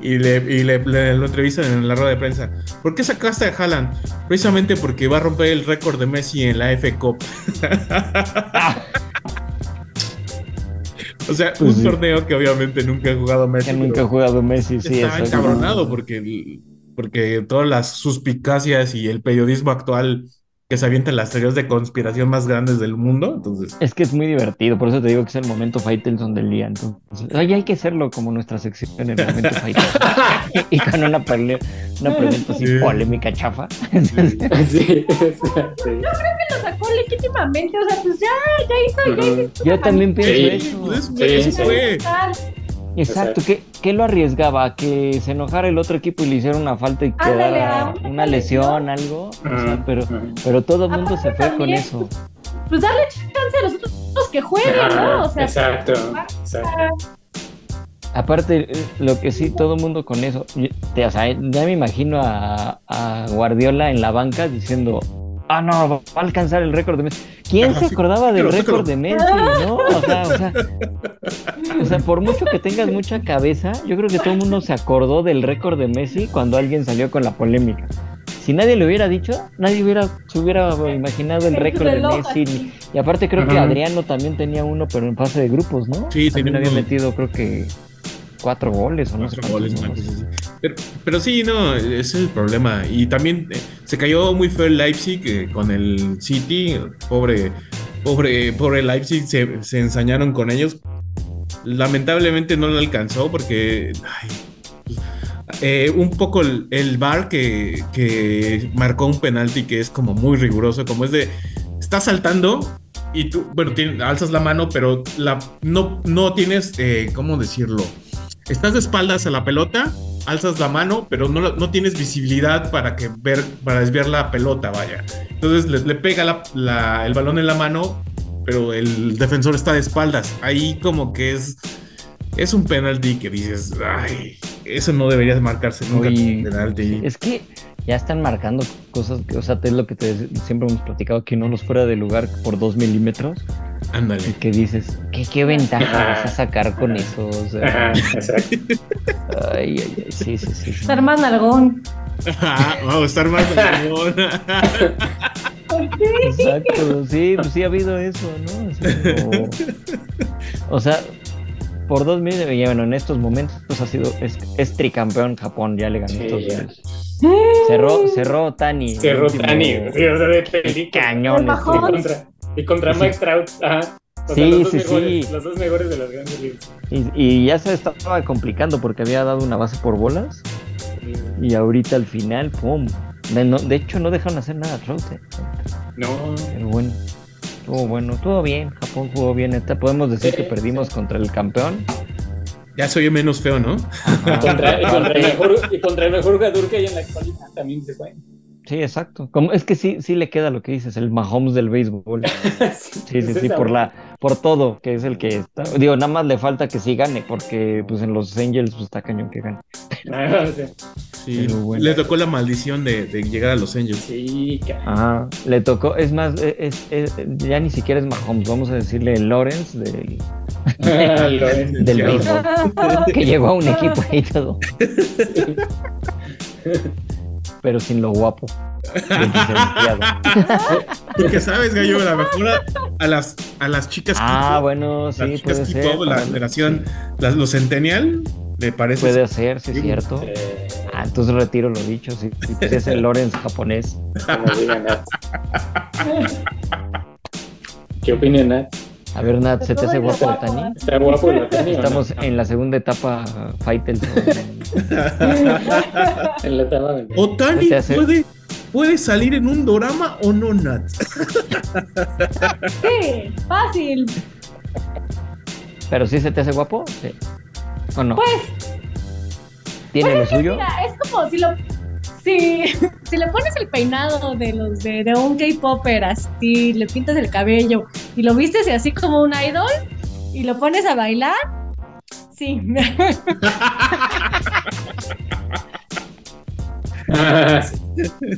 Y, le, y le- le- lo entrevistan en la rueda de prensa. ¿Por qué sacaste a Haaland? Precisamente porque va a romper el récord de Messi en la F Cup. o sea, Pues un sí. torneo que obviamente nunca ha jugado Messi. Que nunca ha jugado Messi, sí. Estaba exacto. encabronado porque, porque todas las suspicacias y el periodismo actual que se avientan las teorías de conspiración más grandes del mundo. Entonces, Es que es muy divertido, por eso te digo que es el momento Faitelson del día. Entonces, oye, hay que hacerlo como nuestra sección en el momento Faitelson. y con una, pele- una pregunta así Sí. polémica chafa. Sí, sí. Lo sacó legítimamente. O sea, pues ya, ya hizo, ya hizo. Yo también pienso Sí. eso. pues, Sí, sí. Exacto, ¿qué, qué lo arriesgaba? ¿A ¿Que se enojara el otro equipo y le hiciera una falta y quedara una una lesión, algo? O sea, pero, pero todo el mundo se fue con eso. Pues darle chance a los otros que jueguen, ¿no? O sea, exacto, exacto. Aparte, eh, lo que sí, todo el mundo con eso. yo- te- o sea, ya me imagino a, a Guardiola en la banca diciendo. Ah, no, va a alcanzar el récord de Messi. ¿Quién Ajá, se sí, acordaba del récord de Messi? ¿No? O sea, o sea, o sea, por mucho que tengas mucha cabeza, yo creo que todo el mundo se acordó del récord de Messi cuando alguien salió con la polémica. Si nadie le hubiera dicho, nadie hubiera, se hubiera imaginado el récord de Messi. Y aparte creo que. Adriano también tenía uno, pero en fase de grupos, ¿no? Sí, también tenía había uno. metido creo que cuatro goles o no sé Cuatro cuántos goles. Pero, sí, no, ese es el problema. Y también eh, se cayó muy feo el Leipzig eh, con el City. Pobre, pobre, pobre Leipzig, se, se ensañaron con ellos. lamentablemente no lo alcanzó porque ay, eh, un poco el, el bar que, que marcó un penalti que es como muy riguroso, como es de, está saltando y tú, bueno, tienes- alzas la mano, pero la, no, no tienes, ¿cómo decirlo? Estás de espaldas a la pelota, alzas la mano, pero no, no tienes visibilidad para, que ver, para desviar la pelota, vaya. Entonces le, le pega la- la- el balón en la mano, pero el defensor está de espaldas. Ahí como que es, es un penalti que dices, ay, eso no debería marcarse nunca Oye, como penalti. Es que ya están marcando cosas, que, o sea, es lo que te, siempre hemos platicado, que no los fuera de lugar por dos milímetros. Y Ándale. que dices, ¿qué, qué ventaja vas a sacar con eso? O sea, Ajá, exacto. ay, ay, ay, sí, sí, sí. Estar más nalgón. Vamos a estar más dragón. Exacto, sí, pues sí ha habido eso, ¿no? Así como- o sea, por dos mil, y bueno, en estos momentos pues, ha sido, es, es tricampeón Japón, ya le ganó Sí, ya. Unidos. Cerró, cerró Tani. Cerró último- Tani, sí, o sea, de película. Cañón. El bajón. Y contra, y contra Sí. Mike Trout, ajá. O sea, Sí, los dos sí, mejores, sí. los dos mejores de las grandes ligas. Y, y ya se estaba complicando porque había dado una base por bolas. Y ahorita al final, ¡pum! De, no- de hecho, no dejaron hacer nada a Trout, eh. No, Pero bueno, estuvo bueno, estuvo bien. Japón jugó bien. Esta- Podemos decir Sí, que perdimos contra el campeón. Ya soy menos feo, ¿no? Contra, y, contra el mejor, y contra el mejor jugador que hay en la actualidad también dices, bueno. Sí, exacto. Como, es que sí, sí le queda lo que dices, el Mahomes del béisbol. Sí, sí, sí, por la, por todo, que es el que está. Digo, nada más le falta que sí gane, porque pues en los Angels pues, está cañón que gane. Ah, sí. Sí, Pero bueno. le tocó la maldición de, de llegar a Los Angels. Sí, Ajá. Le tocó, es más, e, es, es- ya ni siquiera es Mahomes, vamos a decirle Lawrence del, es. del béisbol, que llegó a un equipo ahí todo, pero sin lo guapo. Del licenciado. ¿Tú qué sabes, Gallo? A lo mejor a, a las, a las chicas Ah, bueno, las sí, chicas puede ser. La generación, las, los Centennial, ¿le parece? Puede ser, sí es cierto. Eh, Ah, entonces retiro lo dicho, sí, sí, sí, es el Lawrence japonés. nos diga Nat. ¿Qué opina Nat? A ver, Nat, ¿se te hace guapo Otani? ¿Está guapo el Otani no? Estamos en la segunda etapa Faitelson. en la etapa ¿Otani puede, puede salir en un dorama o no, Nat? Sí, fácil. ¿Pero sí se te hace guapo? Sí. ¿O no? Pues, ¿Tiene lo suyo? mira, es como si lo. Si, si le pones el peinado de los de, de un K-Popper así, le pintas el cabello y lo vistes así como un idol y lo pones a bailar, sí.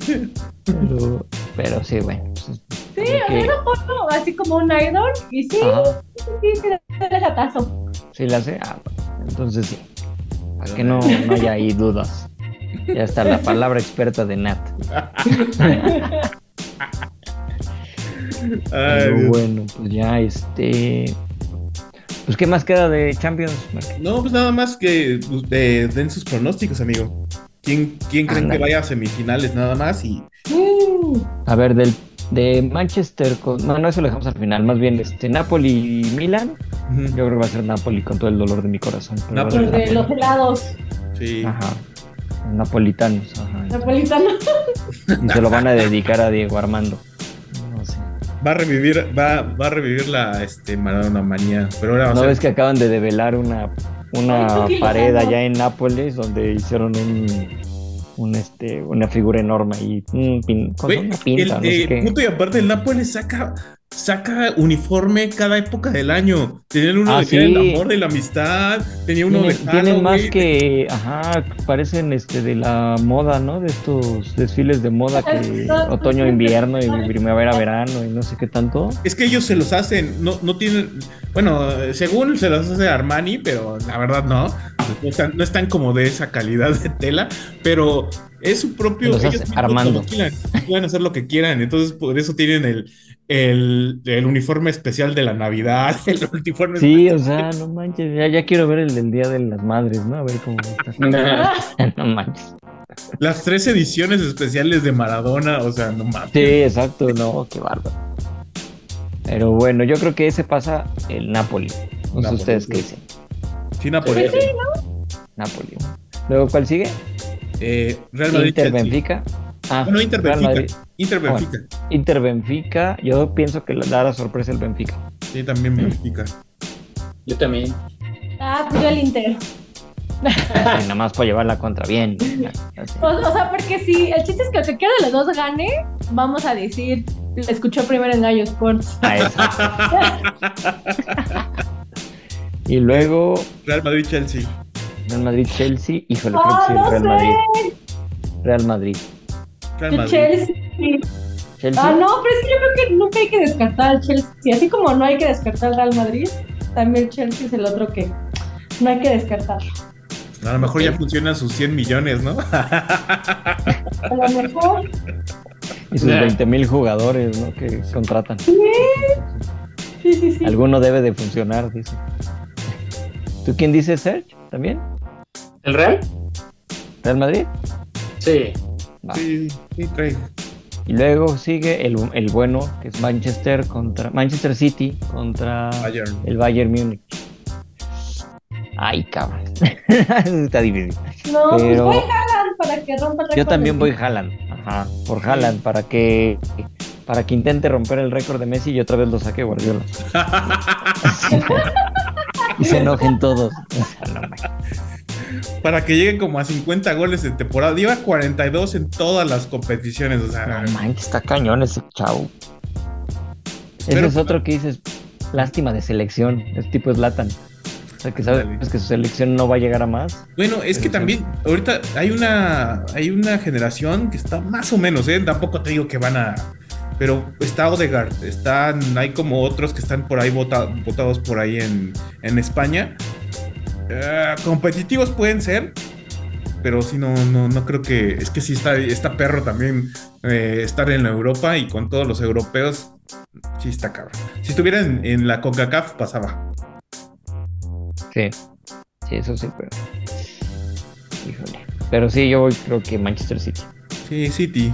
Sí. Pero, pero sí, bueno. pues, Sí, creo o sea, que- lo pongo así como un idol y sí, Ajá, sí, sí, le gatazo. sí la hace. Ah, entonces sí. Para que no, no haya ahí dudas. Ya está la palabra experta de Nat. Ay, Pero bueno, pues ya este. Pues, ¿qué más queda de Champions? Mark? No, pues nada más que eh, den sus pronósticos, amigo. ¿Quién, quién creen que vaya a semifinales nada más? Y A ver, del, de Manchester con. No, no, eso lo dejamos al final. Más bien, este, Napoli y Milan. Yo creo que va a ser Napoli con todo el dolor de mi corazón. Napoli. Los de los helados sí. Ajá. Napolitanos, ajá. napolitanos. Y se lo van a dedicar a Diego Armando. No sé. Va a revivir, va, va a revivir la este, Maradona manía. Pero ahora va a ¿No ser- ves que acaban de develar una, una pared allá en Nápoles donde hicieron un, un este, una figura enorme y un pin, ¿cómo se Güey, llama? Una pinta, el, no sé eh, qué. punto y aparte, el Nápoles saca, saca uniforme cada época del año. Tenían uno Ah, de el amor de la amistad, tenía uno Tienen, de tienen más que, ajá, parecen este de la moda, ¿no? De estos desfiles de moda que otoño, invierno y primavera, verano y no sé qué tanto. Es que ellos se los hacen, no, no tienen, bueno, según se los hace Armani, pero la verdad no, no están, no están como de esa calidad de tela, pero es su propio, ellos Armando. quieran, pueden hacer lo que quieran, entonces por eso tienen el, el, el uniforme especial de la Navidad, el uniforme Sí, o sea, no manches, ya, ya quiero ver el del Día de las Madres, ¿no? A ver cómo está. no manches. las tres ediciones especiales de Maradona, o sea, no mames. Sí, exacto, no, qué bárbaro. Pero bueno, yo creo que ese pasa el Napoli. No sé ustedes sí. qué dicen. Sí, Napoli. Sí, sí. Napoli. Luego, ¿cuál sigue? Eh, Real Madrid. Inter Chelsea. Ah, Bueno, Inter Benfica. Madrid. Inter Ah, Benfica. Inter Benfica. Yo pienso que le dará sorpresa el Benfica. Sí, también Benfica. Yo también. Ah, pues yo el Inter. Y nada más por llevarla contra bien. Así. O, o sea, porque si el chiste es que el que quiera de los dos gane, vamos a decir, lo escuchó primero en Gallo Sports. Ah, y luego Real Madrid, Chelsea. Real Madrid, Chelsea. Híjole, creo que Ah, sí, no Real sé. Madrid. Real Madrid. Real. Chelsea. Chelsea. Ah, no, pero es que yo creo que nunca hay que descartar al Chelsea. Así como no hay que descartar al Real Madrid, también el Chelsea es el otro que no hay que descartar. A lo mejor ya funcionan sus 100 millones, ¿no? A lo mejor. Y sus Nah. 20 mil jugadores ¿no? que contratan. Sí, sí, sí. Alguno debe de funcionar, dice. ¿Tú quién dices, Serge? ¿También? ¿El Real? ¿Real Madrid? Sí. Va. Sí, sí, Craig. Y luego sigue el, el bueno, que es Manchester contra Manchester City contra Bayern. el Bayern Múnich. Ay, cabrón. Está difícil. No, pues Pero- voy Haaland para que rompa el récord. Yo también voy Haaland. Ajá, por Haaland, para que para que intente romper el récord de Messi y otra vez lo saque Guardiola. y se enojen todos. Para que llegue como a 50 goles en temporada. Lleva 42 en todas las competiciones. O sea, No manches, está cañón ese chavo. Ese es otro que dices, lástima de selección. Es tipo Zlatan. O sea, que sabes Ándale. que su selección no va a llegar a más. Bueno, es que también ahorita hay una hay una generación que está más o menos, ¿eh? Tampoco te digo que van a pero está Odegaard, están hay como otros que están por ahí vota- votados por ahí en, en España. Eh, competitivos pueden ser, pero sí no no no creo que es que sí está está perro también eh, estar en la Europa y con todos los europeos sí está cabrón. Si estuviera en, en la CONCACAF pasaba. Sí. Sí, eso sí, pero. Híjole. Pero sí, yo voy, creo que Manchester City. Sí, City.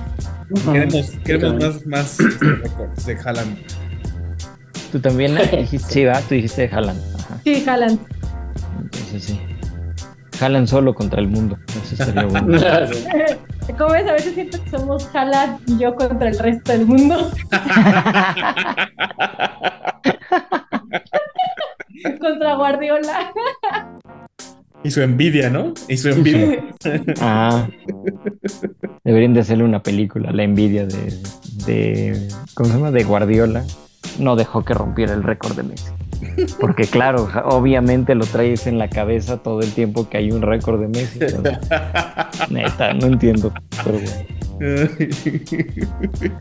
Queremos, queremos más, más este, de Haaland. Tú también dijiste, sí, va, tú dijiste Haaland. Ajá. Sí, Haaland. Entonces sí. Haaland solo contra el mundo. Eso estaría bueno. Sí. Como ves, a veces siento que somos Haaland y yo contra el resto del mundo. contra Guardiola. Y su envidia, ¿no? Y su envidia. Ah. Deberían de hacerle una película, la envidia de, de. ¿Cómo se llama? De Guardiola. No dejó que rompiera el récord de Messi. Porque claro, obviamente lo traes en la cabeza todo el tiempo que hay un récord de Messi. Entonces, neta, no entiendo. Pero bueno.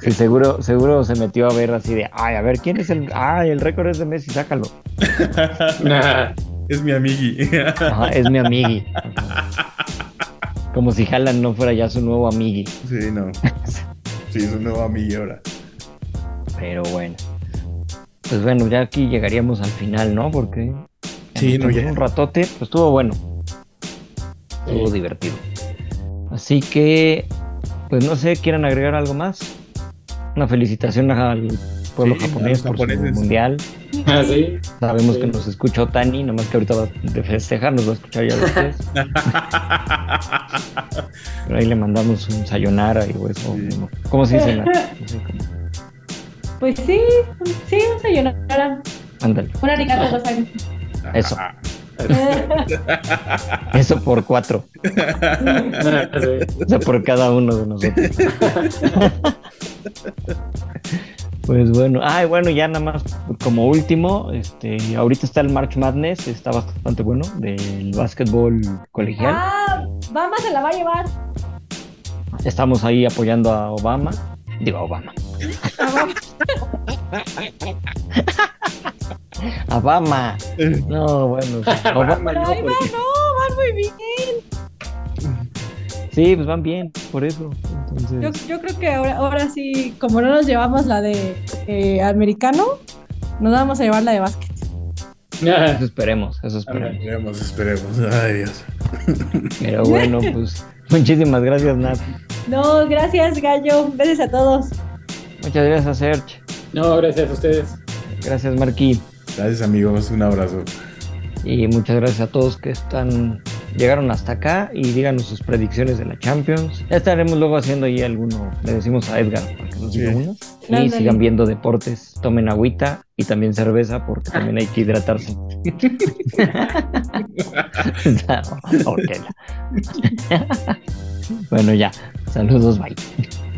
Sí, seguro, seguro se metió a ver así de, ay, a ver, ¿quién es el. Ay, el récord es de Messi, sácalo. Nah. es mi amigui. Ajá, es mi amigui. Como si Haaland no fuera ya su nuevo amigui. sí, no. Sí, es un nuevo amigui ahora. Pero bueno. Pues bueno, ya aquí llegaríamos al final, ¿no? Porque Sí, no, ya. un ratote, pues estuvo bueno, estuvo Sí. divertido. Así que, pues no sé, ¿quieren agregar algo más? Una felicitación al pueblo Sí, japonés por su mundial. Ah, sí. Sabemos Sí. que nos escuchó Tani, nomás que ahorita va de festejar, nos va a escuchar ya después. Pero ahí le mandamos un sayonara y eso. ¿Cómo se dice? Nat? No sé cómo. Pues sí, sí, un sayonara. Ándale, Un arigato gozaimasu. eso, eso por cuatro. O sea, por cada uno de nosotros. Pues bueno, ay, bueno, ya nada más como último, este, ahorita está el March Madness, está bastante bueno, del básquetbol colegial. ah, Bama se la va a llevar. Estamos ahí apoyando a Obama, digo a Obama, Obama. No, bueno, Obama no, van muy bien. sí, pues van bien, por eso. Yo, Entonces, yo creo que ahora, ahora sí, como no nos llevamos la de eh, americano, nos vamos a llevar la de básquet. Eso esperemos, eso esperemos. Esperemos, esperemos. Ay, Dios. Pero bueno, pues muchísimas gracias, Nat. No, gracias, Gallo. Besos a todos. Muchas gracias, Serge. No, gracias a ustedes. Gracias, Marquí. Gracias, amigos. Un abrazo. Y muchas gracias a todos que están llegaron hasta acá y díganos sus predicciones de la Champions. Ya estaremos luego haciendo ahí alguno, le decimos a Edgar para que nos diga Sí. uno. Y Ándale. sigan viendo deportes, tomen agüita y también cerveza porque también hay que hidratarse. Bueno, ya. Saludos, bye.